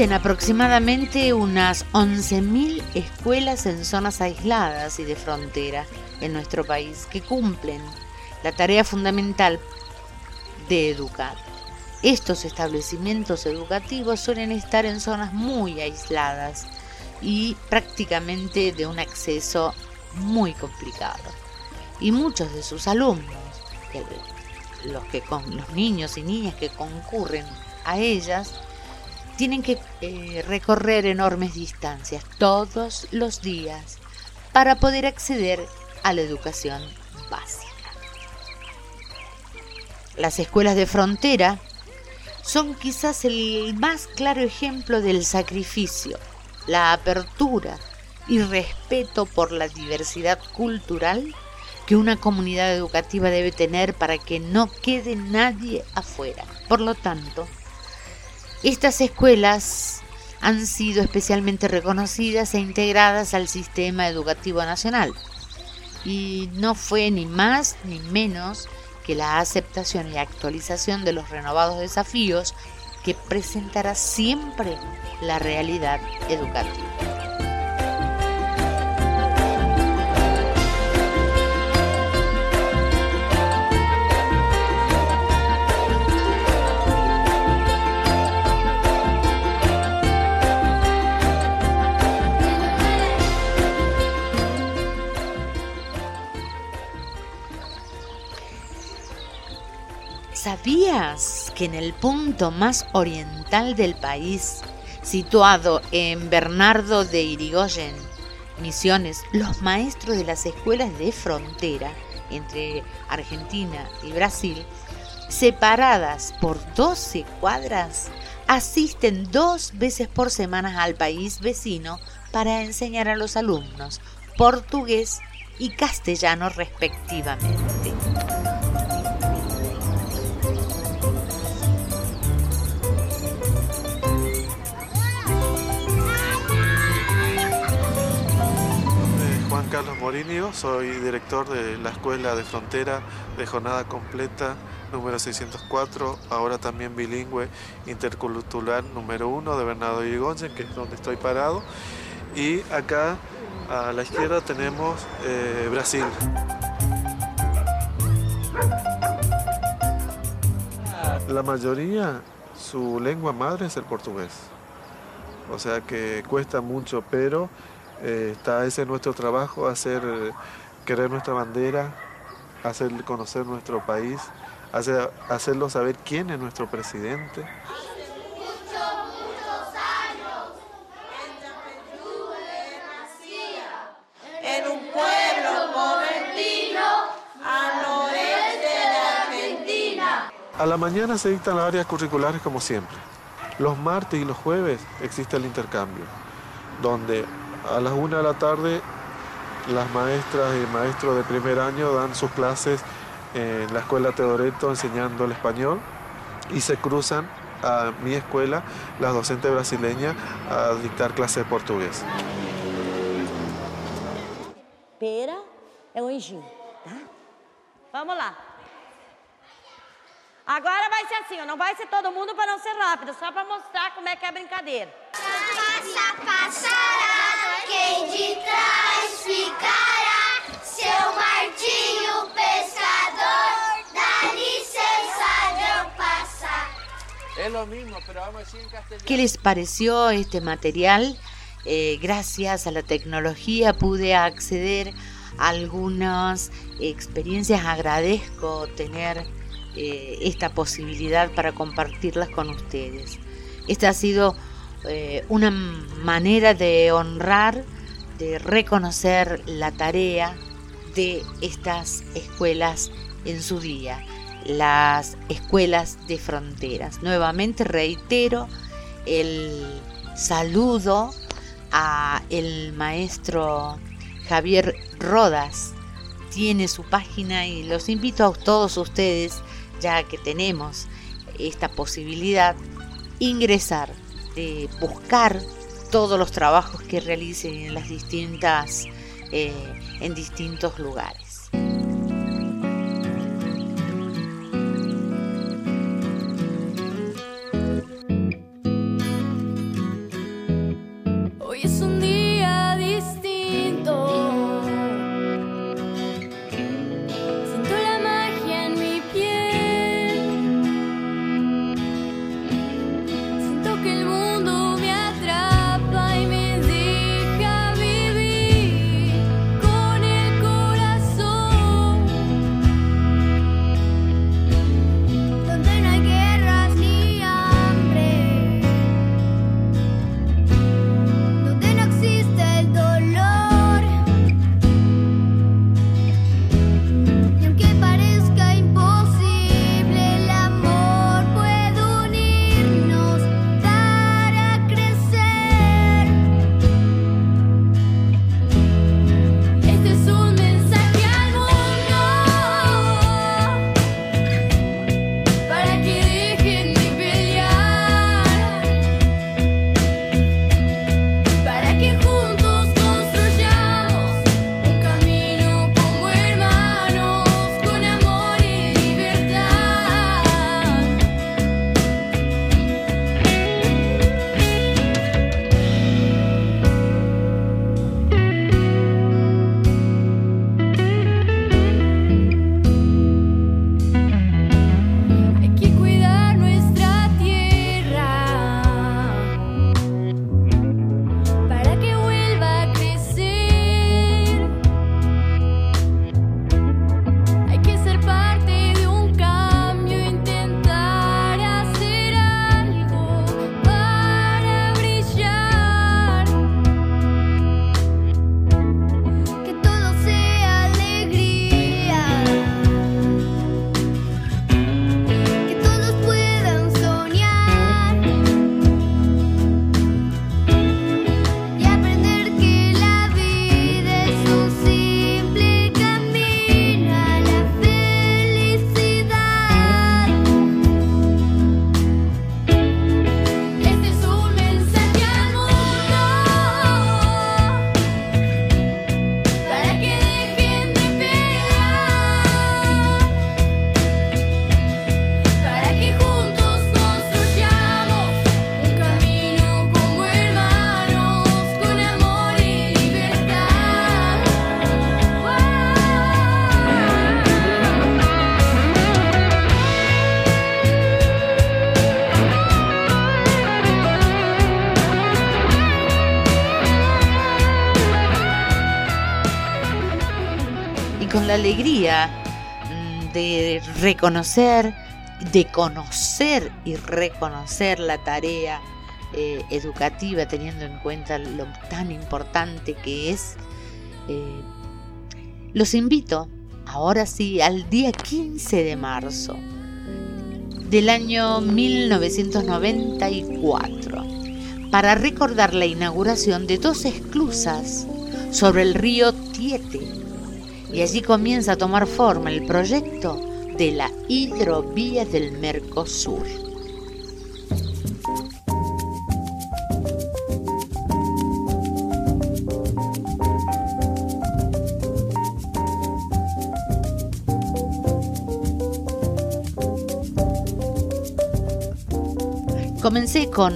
Existen aproximadamente unas 11.000 escuelas en zonas aisladas y de frontera en nuestro país que cumplen la tarea fundamental de educar. Estos establecimientos educativos suelen estar en zonas muy aisladas y prácticamente de un acceso muy complicado. Y muchos de sus alumnos, los, que, los niños y niñas que concurren a ellas, tienen que eh, recorrer enormes distancias todos los días para poder acceder a la educación básica. Las escuelas de frontera son quizás el más claro ejemplo del sacrificio, la apertura y respeto por la diversidad cultural que una comunidad educativa debe tener para que no quede nadie afuera. Por lo tanto, estas escuelas han sido especialmente reconocidas e integradas al sistema educativo nacional. Y no fue ni más ni menos que la aceptación y actualización de los renovados desafíos que presentará siempre la realidad educativa. ¿Sabías que en el punto más oriental del país, situado en Bernardo de Irigoyen, Misiones, los maestros de las escuelas de frontera entre Argentina y Brasil, separadas por 12 cuadras, asisten dos veces por semana al país vecino para enseñar a los alumnos portugués y castellano respectivamente. Juan Carlos Morinio, soy director de la Escuela de Frontera de Jornada Completa número 604, ahora también bilingüe intercultural número 1 de Bernardo Irigoyen, que es donde estoy parado. Y acá a la izquierda tenemos eh, Brasil. La mayoría, su lengua madre es el portugués. O sea que cuesta mucho, pero eh, está ese nuestro trabajo, hacer querer nuestra bandera, hacer conocer nuestro país, hacer, hacerlo saber quién es nuestro presidente. en un pueblo convertido al noreste de Argentina. A la mañana se dictan las áreas curriculares como siempre. Los martes y los jueves existe el intercambio, donde a las una de la tarde las maestras y maestros de primer año dan sus clases en la escuela Teodoreto enseñando el español y se cruzan a mi escuela las docentes brasileñas a dictar clases de portugués. Pera é o anjinho, tá? Vamos lá. Agora vai ser assim, ó, não vai ser todo mundo para não ser rápido, só para mostrar como é que é a brincadeira. Passa, passará, quem de trás ficará, seu Martinho pescador, dá licença de eu passar. Es lo mismo, pero vamos a decir en castellano. ¿Qué les pareció este material? Eh, gracias a la tecnología pude acceder a algunas experiencias. Agradezco tener eh, esta posibilidad para compartirlas con ustedes. Esta ha sido eh, una manera de honrar, de reconocer la tarea de estas escuelas en su día, las escuelas de fronteras. Nuevamente reitero el saludo a el maestro Javier Rodas. Tiene su página y los invito a todos ustedes, ya que tenemos esta posibilidad, ingresar, de buscar todos los trabajos que realicen en las distintas, eh, en distintos lugares. Hoy es un día distinto. La alegría mm, de reconocer, de conocer y reconocer la tarea eh, educativa teniendo en cuenta lo tan importante que es, eh, los invito ahora sí al día 15 de marzo del año 1994 para recordar la inauguración de dos esclusas sobre el río Tiete. Y allí comienza a tomar forma el proyecto de la hidrovía del Mercosur. Comencé con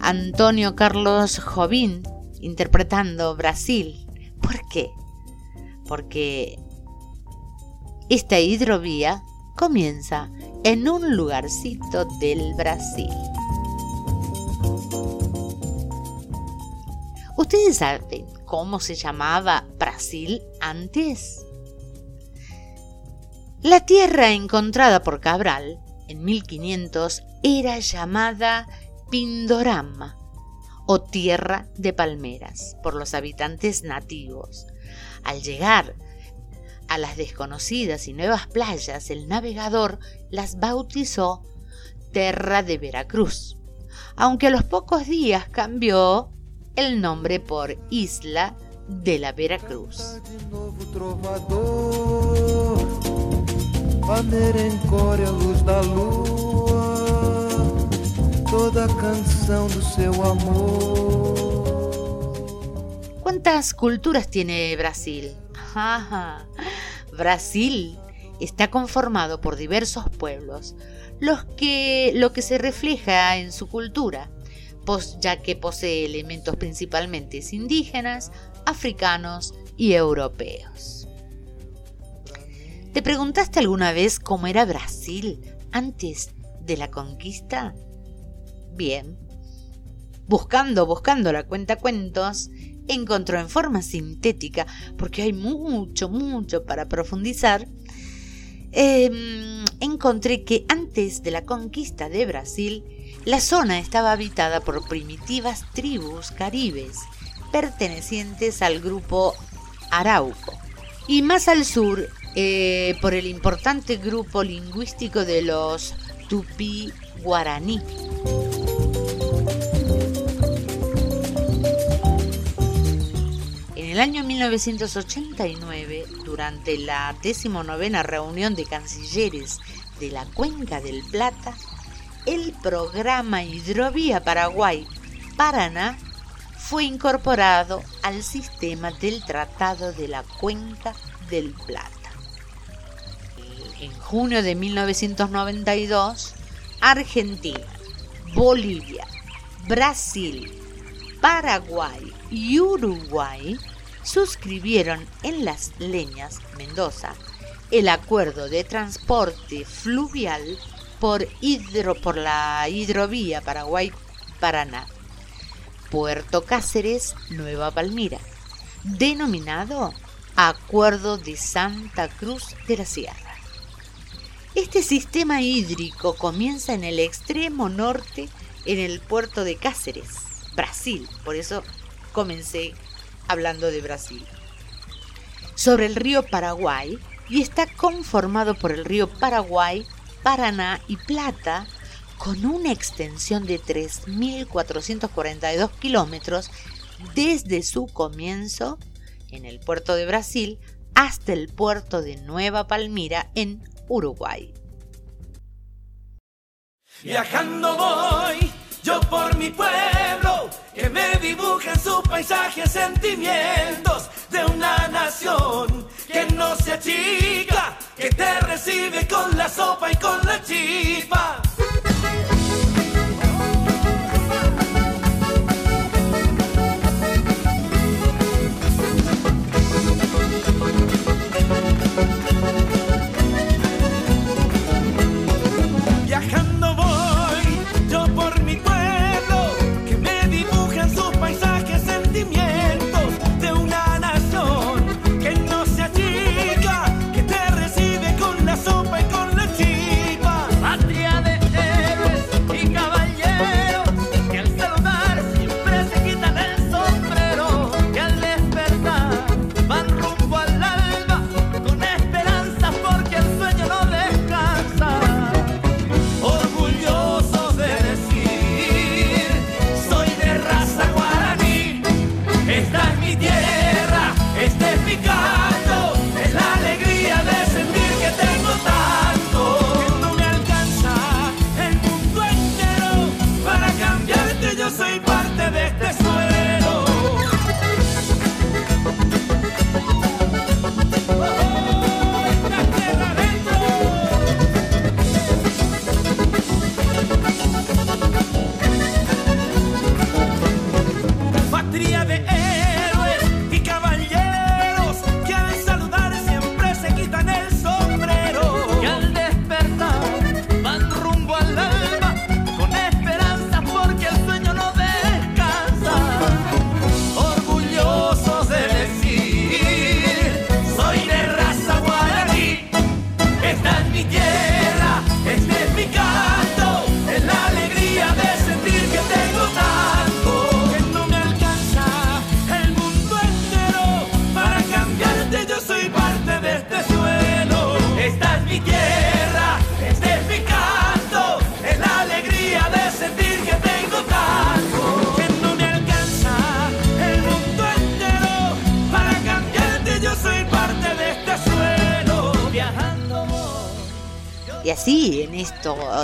Antonio Carlos Jobim interpretando Brasil. Porque esta hidrovía comienza en un lugarcito del Brasil. ¿Ustedes saben cómo se llamaba Brasil antes? La tierra encontrada por Cabral en 1500 era llamada Pindorama o tierra de palmeras por los habitantes nativos. Al llegar a las desconocidas y nuevas playas, el navegador las bautizó Terra de Veracruz, aunque a los pocos días cambió el nombre por Isla de la Veracruz. toda canción do seu amor. ¿Cuántas culturas tiene Brasil? Brasil está conformado por diversos pueblos, los que, lo que se refleja en su cultura, ya que posee elementos principalmente indígenas, africanos y europeos. ¿Te preguntaste alguna vez cómo era Brasil antes de la conquista? Bien. Buscando, buscando la cuenta cuentos, encontró en forma sintética, porque hay mucho, mucho para profundizar, em, encontré que antes de la conquista de Brasil, la zona estaba habitada por primitivas tribus caribes pertenecientes al grupo Arauco. Y más al sur, eh, por el importante grupo lingüístico de los Tupí Guaraní. El año 1989, durante la decimonovena reunión de cancilleres de la Cuenca del Plata, el programa Hidrovía Paraguay-Paraná fue incorporado al sistema del Tratado de la Cuenca del Plata. En junio de 1992, Argentina, Bolivia, Brasil, Paraguay y Uruguay suscribieron en Las Leñas, Mendoza, el acuerdo de transporte fluvial por, hidro, por la hidrovía Paraguay-Paraná, Puerto Cáceres, Nueva Palmira, denominado Acuerdo de Santa Cruz de la Sierra. Este sistema hídrico comienza en el extremo norte en el puerto de Cáceres, Brasil, por eso comencé hablando de Brasil, sobre el río Paraguay y está conformado por el río Paraguay, Paraná y Plata con una extensión de 3.442 kilómetros desde su comienzo en el puerto de Brasil hasta el puerto de Nueva Palmira en Uruguay. Viajando voy yo por mi pueblo, que me dibujen sus paisajes, sentimientos de una nación que no se achica, que te recibe con la sopa y con la chispa.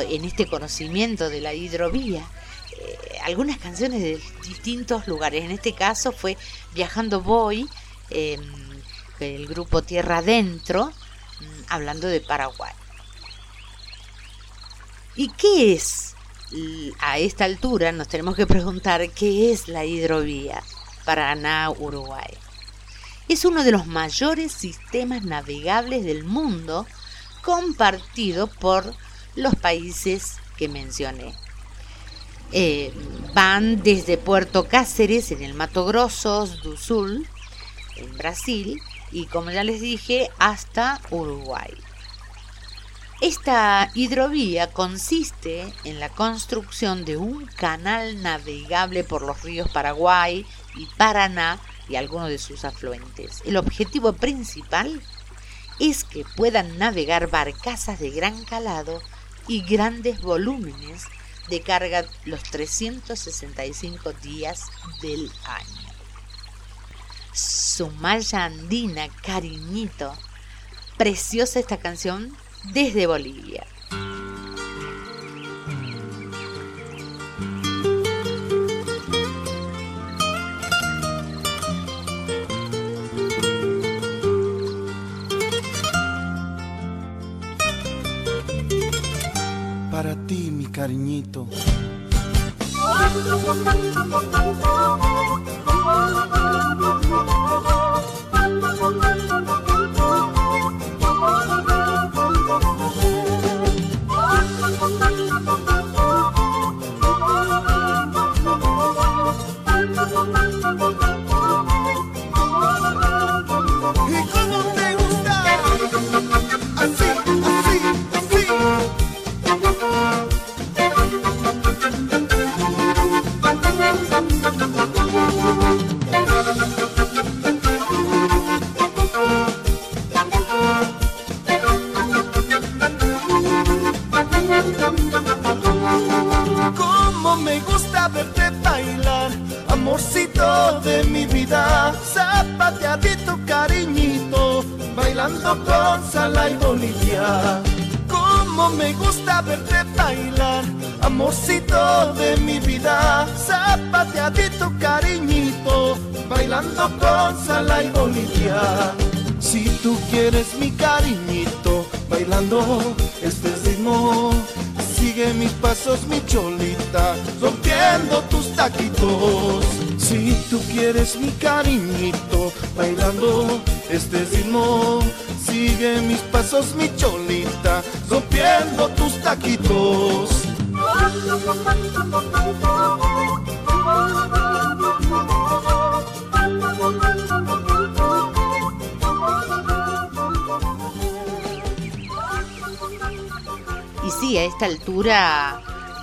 En este conocimiento de la hidrovía, eh, algunas canciones de distintos lugares. En este caso fue Viajando Voy, eh, el grupo Tierra Adentro, mm, hablando de Paraguay. ¿Y qué es? A esta altura nos tenemos que preguntar qué es la hidrovía Paraná-Uruguay. Es uno de los mayores sistemas navegables del mundo compartido por los países que mencioné. Eh, van desde Puerto Cáceres en el Mato Grosso do Sul, en Brasil, y como ya les dije, hasta Uruguay. Esta hidrovía consiste en la construcción de un canal navegable por los ríos Paraguay y Paraná y algunos de sus afluentes. El objetivo principal es que puedan navegar barcazas de gran calado y grandes volúmenes de carga los 365 días del año. Sumaya Andina, cariñito. Preciosa esta canción desde Bolivia. Cariñito.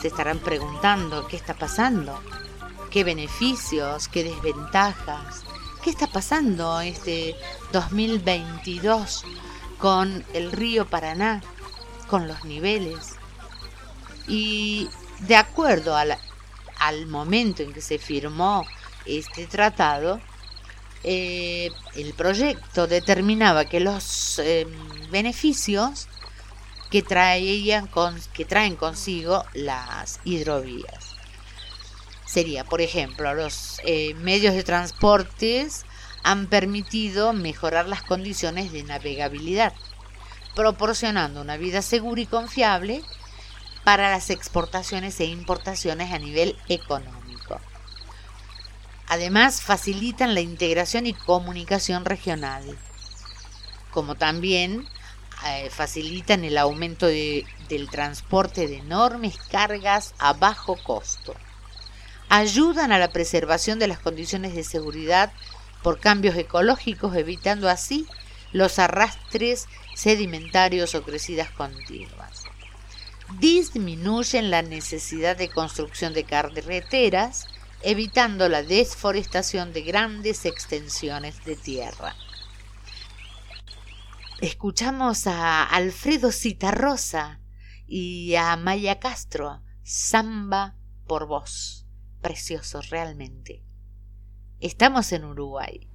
Se estarán preguntando qué está pasando, qué beneficios, qué desventajas, qué está pasando este 2022 con el río Paraná, con los niveles. Y de acuerdo a la- al momento en que se firmó este tratado, eh, el proyecto determinaba que los eh, beneficios que, traen consigo las hidrovías. Sería, por ejemplo, los eh, medios de transportes han permitido mejorar las condiciones de navegabilidad, proporcionando una vida segura y confiable para las exportaciones e importaciones a nivel económico. Además, facilitan la integración y comunicación regional, como también eh, facilitan el aumento de- del transporte de enormes cargas a bajo costo. Ayudan a la preservación de las condiciones de seguridad por cambios ecológicos, evitando así los arrastres sedimentarios o crecidas continuas. Disminuyen la necesidad de construcción de carreteras, evitando la desforestación de grandes extensiones de tierra. Escuchamos a Alfredo Citarrosa y a Maya Castro, Samba por voz. Precioso realmente. Estamos en Uruguay.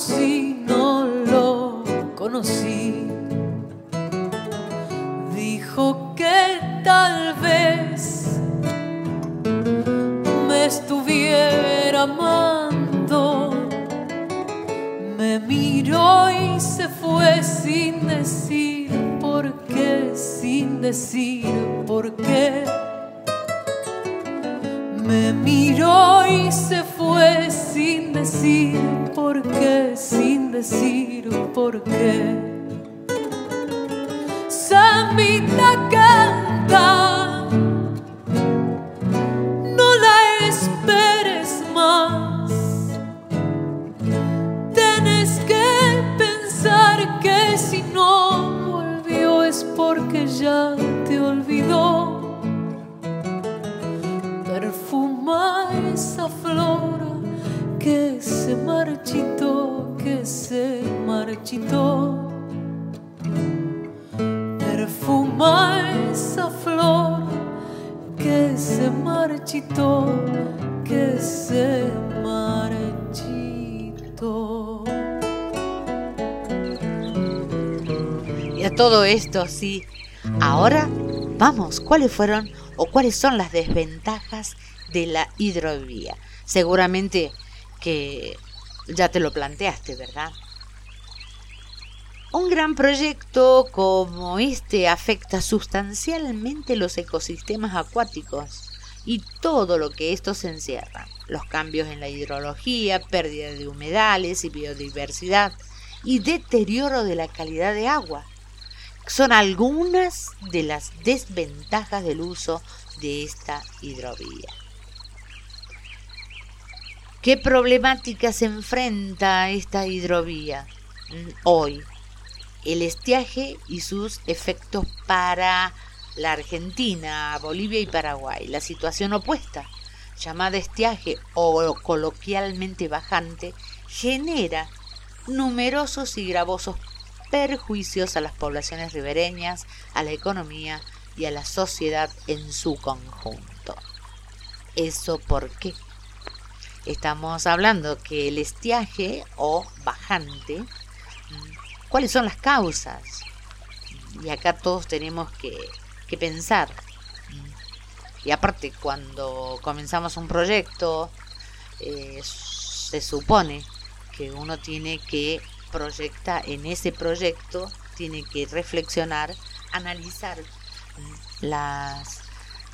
Conocí, no lo conocí dijo que tal vez me estuviera amando. Me miró y se fue sin decir por qué, sin decir por qué. Me miró y se fue sin decir por qué, sin decir por qué. Sambita canta, no la esperes más. Tenés que pensar que si no volvió es porque ya marchitó. Perfuma esa flor que se marchitó, que se marchitó. Y a todo esto, sí. Ahora, vamos, ¿cuáles fueron o cuáles son las desventajas de la hidrovía? Seguramente que ya te lo planteaste, ¿verdad? Un gran proyecto como este afecta sustancialmente los ecosistemas acuáticos y todo lo que estos encierran. Los cambios en la hidrología, pérdida de humedales y biodiversidad y deterioro de la calidad de agua. Son algunas de las desventajas del uso de esta hidrovía. ¿Qué problemáticas se enfrenta esta hidrovía hoy? El estiaje y sus efectos para la Argentina, Bolivia y Paraguay. La situación opuesta, llamada estiaje o coloquialmente bajante, genera numerosos y gravosos perjuicios a las poblaciones ribereñas, a la economía y a la sociedad en su conjunto. ¿Eso por qué? Estamos hablando que el estiaje o bajante cuáles son las causas. Y acá todos tenemos que, pensar. Y aparte, cuando comenzamos un proyecto, eh, se supone que uno tiene que proyectar en ese proyecto, tiene que reflexionar, analizar las,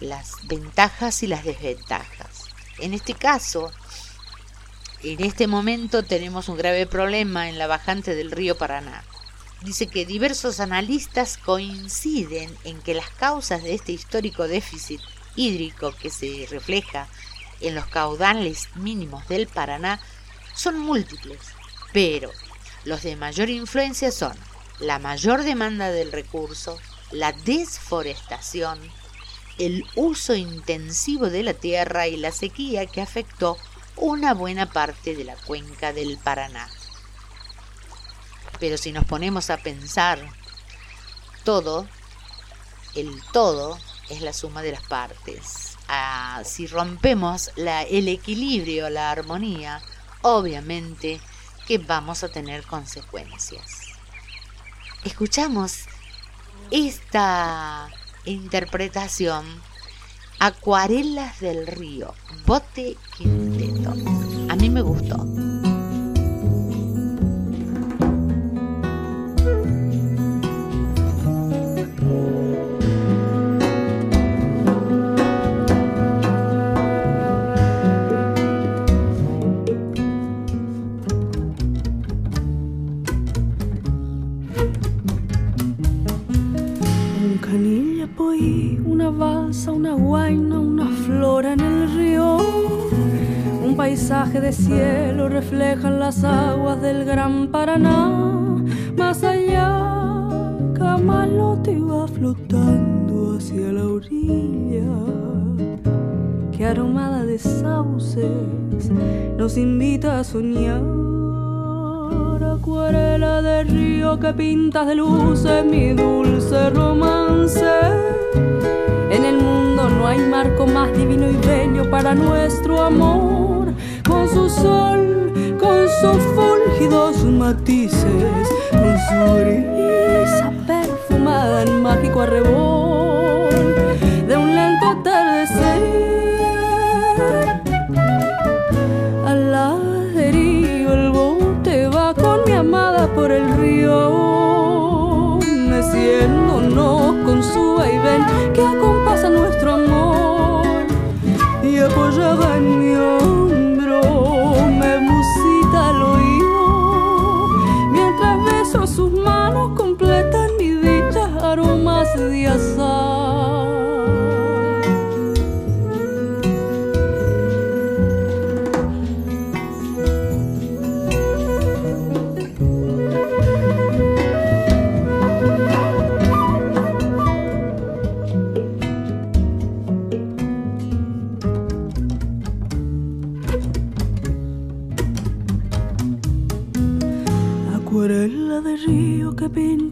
las ventajas y las desventajas. En este caso, en este momento tenemos un grave problema en la bajante del río Paraná. Dice que diversos analistas coinciden en que las causas de este histórico déficit hídrico que se refleja en los caudales mínimos del Paraná son múltiples, pero los de mayor influencia son la mayor demanda del recurso, la desforestación, el uso intensivo de la tierra y la sequía que afectó una buena parte de la cuenca del Paraná. Pero si nos ponemos a pensar, todo, el todo es la suma de las partes. Ah, si rompemos el equilibrio, la armonía, obviamente que vamos a tener consecuencias. Escuchamos esta interpretación Acuarelas del Río, Bote Quinteto. A mí me gustó. Un canilla poi, una balsa, una guaina, una flora en el río. Un paisaje de cielo reflejan las aguas del gran Paraná. Más allá, Camalote va flotando hacia la orilla. Que aromada de sauces nos invita a soñar acuarela de río que pintas de luces mi dulce romance. En el mundo no hay marco más divino y bello para nuestro amor. Con su sol, con sus fúlgidos matices, con su brisa perfumada en mágico arrebol de un lento atardecer.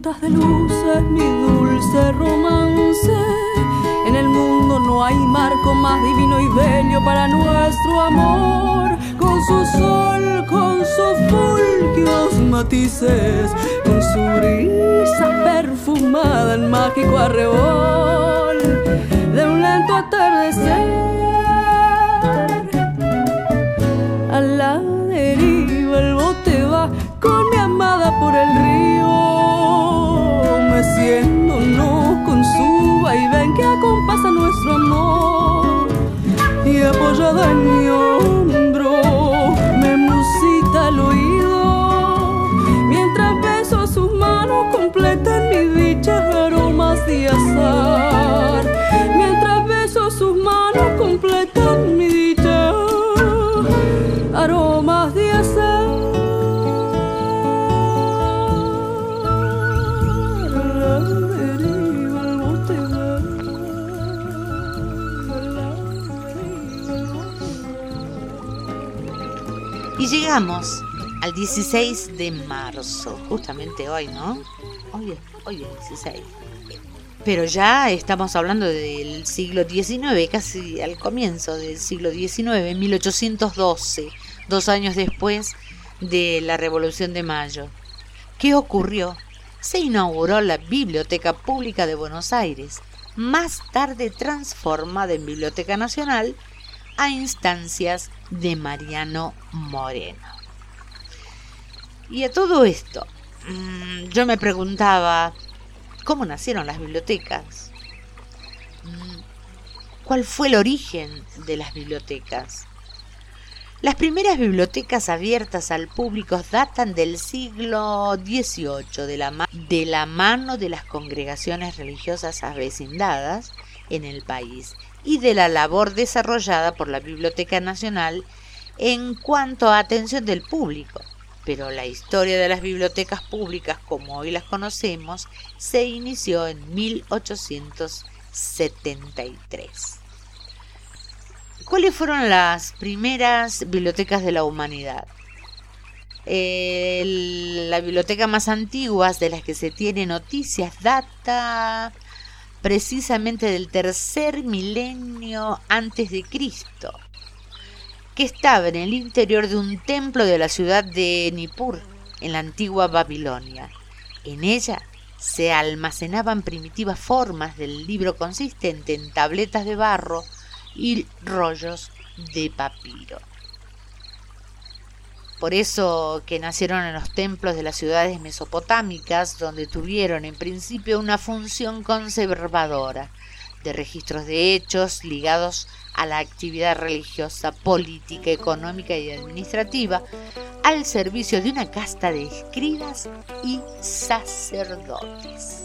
De luces mi dulce romance. En el mundo no hay marco más divino y bello para nuestro amor. Con su sol, con sus fúlgidos matices, con su brisa perfumada en mágico arrebol de un lento atardecer. Llegamos al 16 de marzo, justamente hoy, ¿no? Hoy es, hoy es 16. Pero ya estamos hablando del siglo XIX, casi al comienzo del siglo XIX, 1812, dos años después de la Revolución de Mayo. ¿Qué ocurrió? Se inauguró la Biblioteca Pública de Buenos Aires, más tarde transformada en Biblioteca Nacional a instancias de Mariano Moreno. Y a todo esto, mm, yo me preguntaba, ¿cómo nacieron las bibliotecas? Mm, ¿Cuál fue el origen de las bibliotecas? Las primeras bibliotecas abiertas al público datan del siglo XVIII, de la, de la mano de las congregaciones religiosas avecindadas en el país y de la labor desarrollada por la Biblioteca Nacional en cuanto a atención del público. Pero la historia de las bibliotecas públicas como hoy las conocemos se inició en 1873. ¿Cuáles fueron las primeras bibliotecas de la humanidad? la biblioteca más antigua de las que se tiene noticias data precisamente del tercer milenio antes de Cristo, que estaba en el interior de un templo de la ciudad de Nippur, en la antigua Babilonia. En ella se almacenaban primitivas formas del libro consistente en tabletas de barro y rollos de papiro. Por eso que nacieron en los templos de las ciudades mesopotámicas, donde tuvieron en principio una función conservadora de registros de hechos ligados a la actividad religiosa, política, económica y administrativa, al servicio de una casta de escribas y sacerdotes.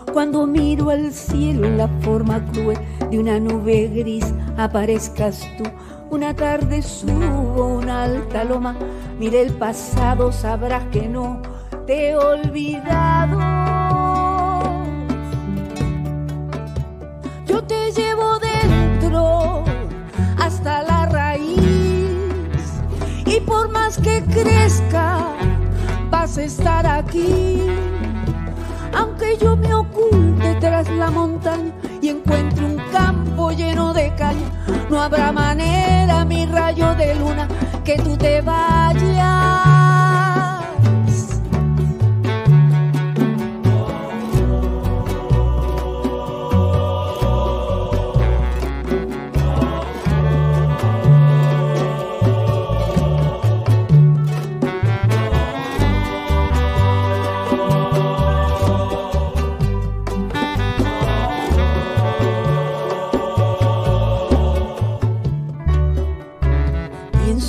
cuando miro al cielo en la forma cruel de una nube gris, aparezcas tú. Una tarde subo una alta loma, mire el pasado, sabrás que no te he olvidado. Yo te llevo dentro hasta la raíz y por más que crezca, vas a estar aquí aunque yo me tras la montaña y encuentre un campo lleno de caña, no habrá manera, mi rayo de luna, que tú te vayas.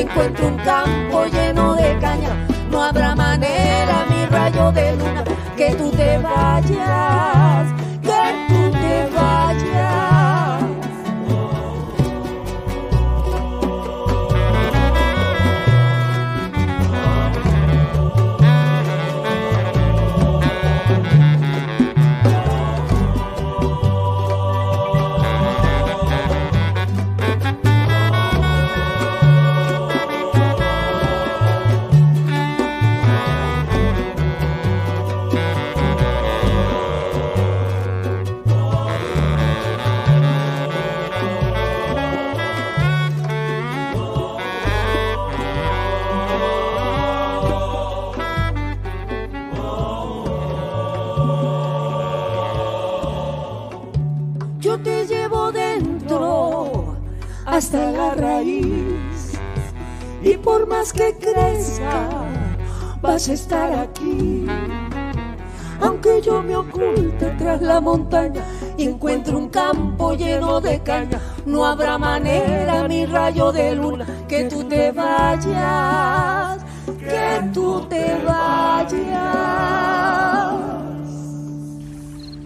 encuentro un campo lleno de caña. No habrá manera, mi rayo de luna, que tú te vayas, raíz y por más que crezca vas a estar aquí. Aunque yo me oculte tras la montaña y encuentre un campo lleno de caña, no habrá manera, mi rayo de luna, que tú te vayas, que tú te vayas.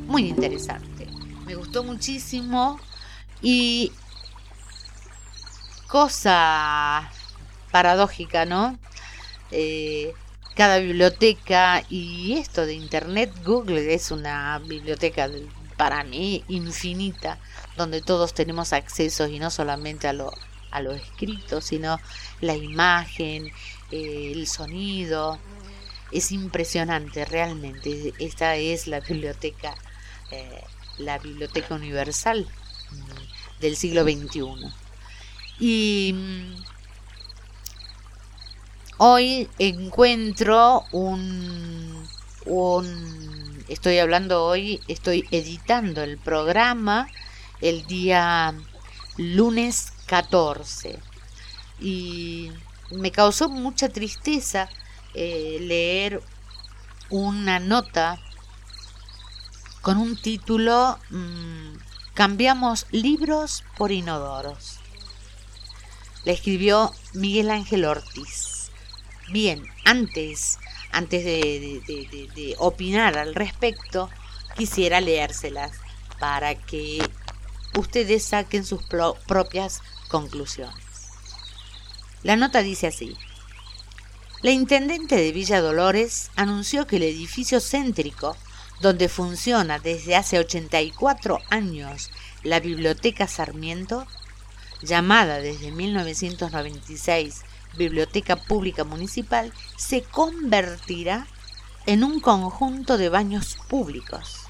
Muy interesante. Me gustó muchísimo y cosa paradójica, ¿no? Eh, cada biblioteca y esto de Internet, Google es una biblioteca para mí infinita, donde todos tenemos acceso y no solamente a lo, a lo escrito, sino la imagen, eh, el sonido. Es impresionante realmente. Esta es la biblioteca, eh, la biblioteca universal mm, del siglo XXI. Y mm, hoy encuentro un, estoy hablando hoy, estoy editando el programa el día lunes 14 y me causó mucha tristeza eh, leer una nota con un título mm, Cambiamos libros por inodoros. La escribió Miguel Ángel Ortiz. Bien, antes, antes de, de- opinar al respecto, quisiera leérselas para que ustedes saquen sus pro- propias conclusiones. La nota dice así. La intendente de Villa Dolores anunció que el edificio céntrico, donde funciona desde hace 84 años la Biblioteca Sarmiento, llamada desde 1996 Biblioteca Pública Municipal, se convertirá en un conjunto de baños públicos.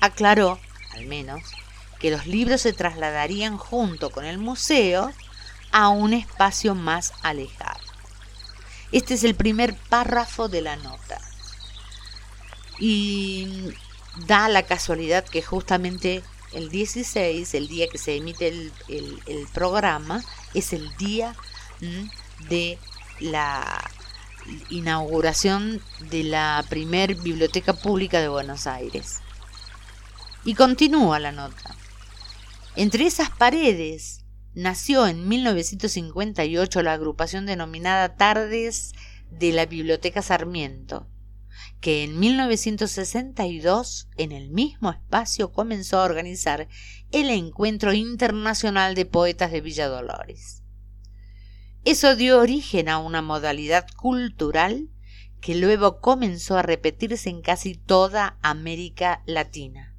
Aclaró, al menos, que los libros se trasladarían junto con el museo a un espacio más alejado. Este es el primer párrafo de la nota. Y da la casualidad que justamente el 16, el día que se emite el, programa, es el día mm, de la inauguración de la primer biblioteca pública de Buenos Aires. Y continúa la nota. Entre esas paredes nació en 1958 la agrupación denominada Tardes de la Biblioteca Sarmiento, que en 1962 en el mismo espacio comenzó a organizar el Encuentro Internacional de Poetas de Villa Dolores. Eso dio origen a una modalidad cultural que luego comenzó a repetirse en casi toda América Latina.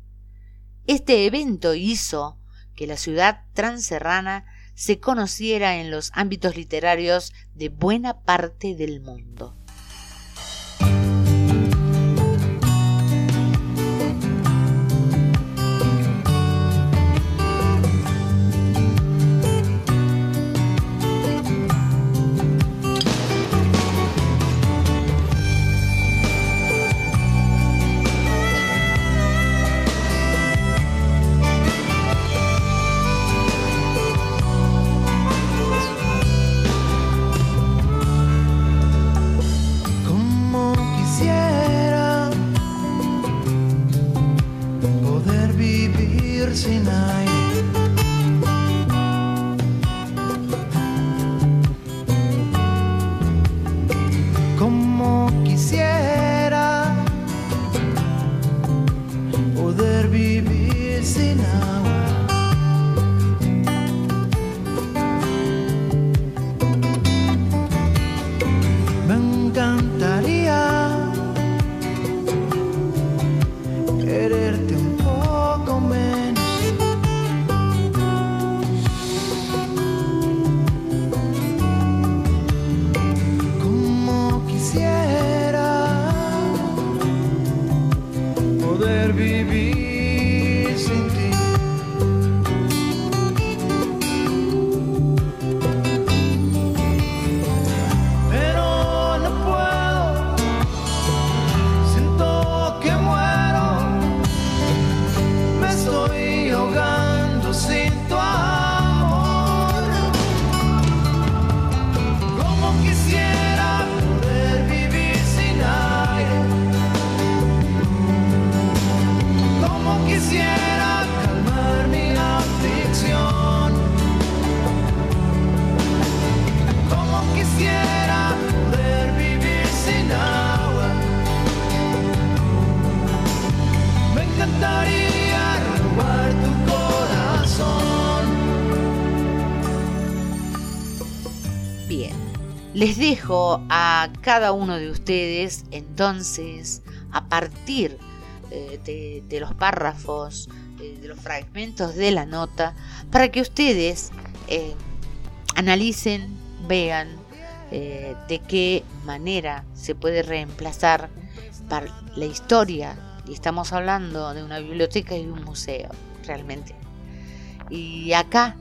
Este evento hizo que la ciudad transerrana se conociera en los ámbitos literarios de buena parte del mundo. Les dejo a cada uno de ustedes entonces a partir eh, de, los párrafos, eh, de los fragmentos de la nota, para que ustedes eh, analicen, vean de qué manera se puede reemplazar para la historia. Y estamos hablando de una biblioteca y un museo, realmente. Y acá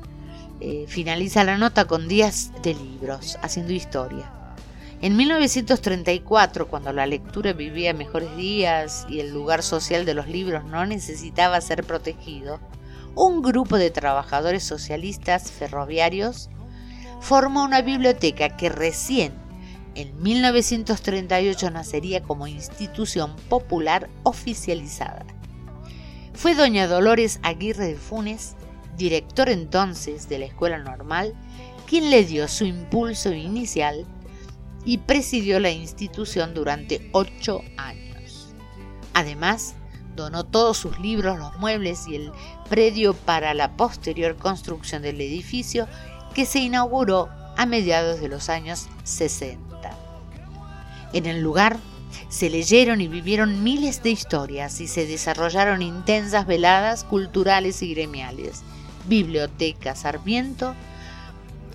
finaliza la nota con días de libros, haciendo historia. En 1934, cuando la lectura vivía mejores días y el lugar social de los libros no necesitaba ser protegido, un grupo de trabajadores socialistas ferroviarios formó una biblioteca que recién en 1938 nacería como institución popular oficializada. Fue doña Dolores Aguirre de Funes, director entonces de la Escuela Normal, quien le dio su impulso inicial y presidió la institución durante ocho años. Además, donó todos sus libros, los muebles y el predio para la posterior construcción del edificio que se inauguró a mediados de los años 60. En el lugar se leyeron y vivieron miles de historias y se desarrollaron intensas veladas culturales y gremiales. Biblioteca Sarmiento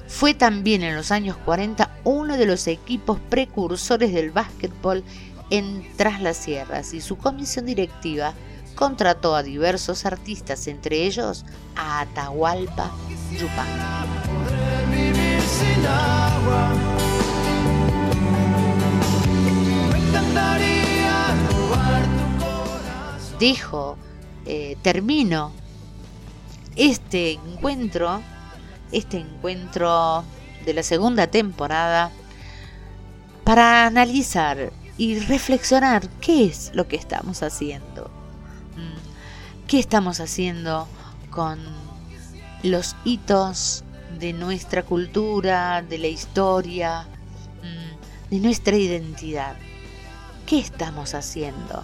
fue también en los años 40 uno de los equipos precursores del básquetbol en Tras las Sierras y su comisión directiva contrató a diversos artistas, entre ellos a Atahualpa Yupanqui. Dijo, eh, termino este encuentro este encuentro de la segunda temporada para analizar y reflexionar qué es lo que estamos haciendo. Mm, ¿Qué estamos haciendo con los hitos de nuestra cultura, de la historia, mm, de nuestra identidad? ¿Qué estamos haciendo?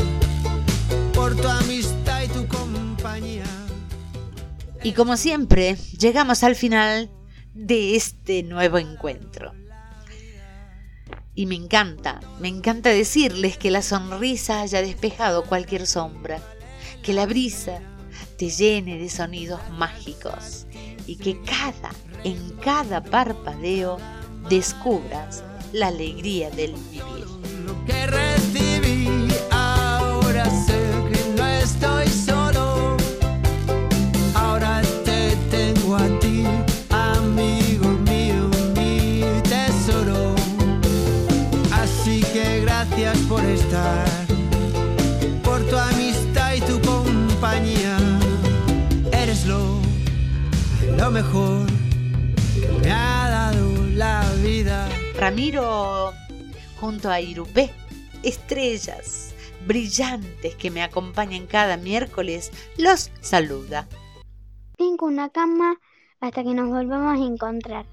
tu amistad y tu compañía. Y como siempre, llegamos al final de este nuevo encuentro. Y me encanta, me encanta decirles que la sonrisa haya despejado cualquier sombra, que la brisa te llene de sonidos mágicos y que cada, en cada parpadeo, descubras la alegría del vivir. Ramiro junto a Irupé, estrellas brillantes que me acompañan cada miércoles, los saluda. Tengo una cama hasta que nos volvamos a encontrar.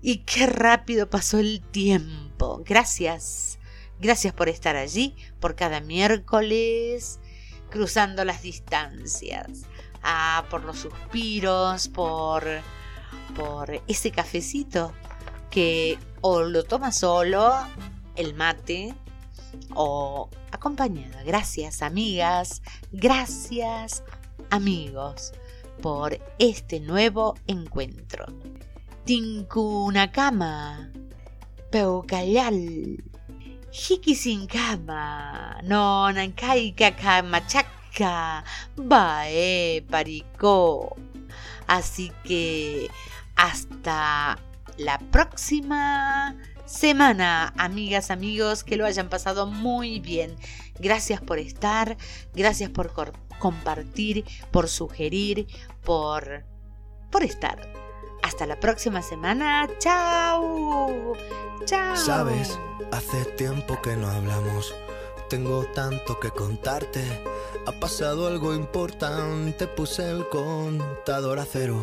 Y qué rápido pasó el tiempo. Gracias. Gracias por estar allí, por cada miércoles, cruzando las distancias. Ah, por los suspiros, por, por ese cafecito que o lo toma solo, el mate, o acompañada. Gracias amigas, gracias amigos por este nuevo encuentro. Tinkunakama, Peucayal, Jikisinkama, Nonankaika Machaca, Bae Paricó. Así que hasta la próxima semana, amigas, amigos, que lo hayan pasado muy bien. Gracias por estar, gracias por compartir, por sugerir, por por estar. Hasta la próxima semana. Chao. Chao. Sabes, hace tiempo que no hablamos. Tengo tanto que contarte. Ha pasado algo importante. Puse el contador a cero.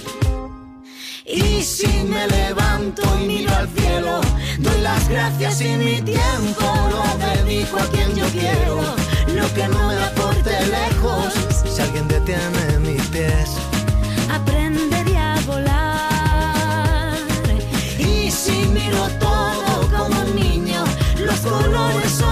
Y si me levanto y miro al cielo, doy las gracias y mi tiempo lo dedico a quien yo quiero. Lo que no me aporte lejos, si alguien detiene mis pies. Aprenderé a volar. Y si miro todo como un niño, los colores son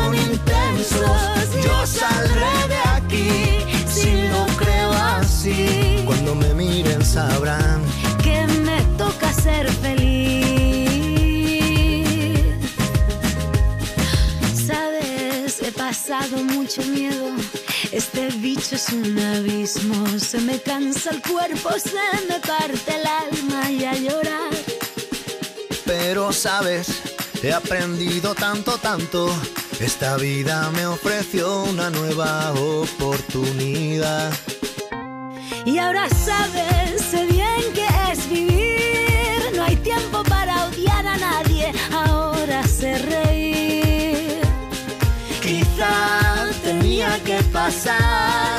es un abismo. Se me cansa el cuerpo, se me parte el alma y a llorar. Pero sabes, he aprendido tanto, tanto. Esta vida me ofreció una nueva oportunidad. Y ahora sabes, sé bien que es vivir. No hay tiempo para odiar a nadie. Ahora sé reír. Quizá tenía que pasar.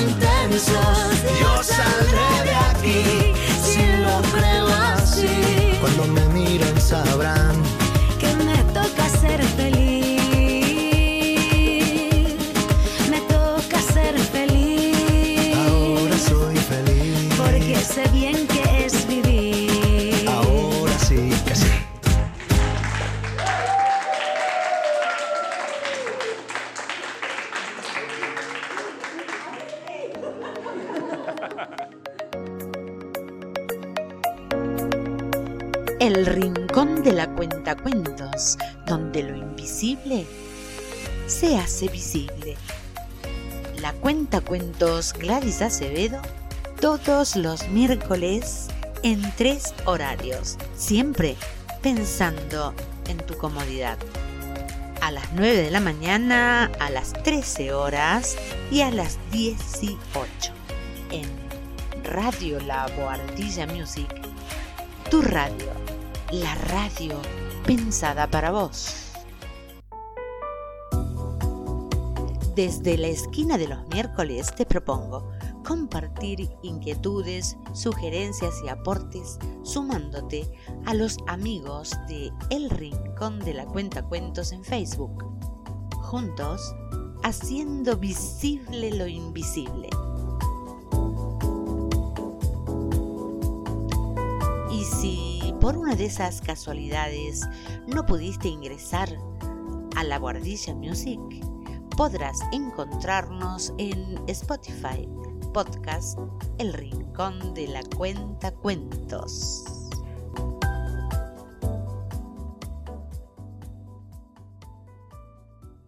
Yo saldré de aquí si lo creo así. Cuando me miren sabrán cuentacuentos, donde lo invisible se hace visible. La cuentacuentos Gladys Acevedo, todos los miércoles en tres horarios, siempre pensando en tu comodidad. A las 9 de la mañana, a las 13 horas y a las 18 en Radio La Boardilla Music tu radio, la radio pensada para vos. Desde la esquina de los miércoles te propongo compartir inquietudes, sugerencias y aportes sumándote a los amigos de El Rincón de la Cuenta Cuentos en Facebook. Juntos, haciendo visible lo invisible. Y si por una de esas casualidades no pudiste ingresar a la Guardilla Music, podrás encontrarnos en Spotify, podcast El Rincón de la Cuenta Cuentos.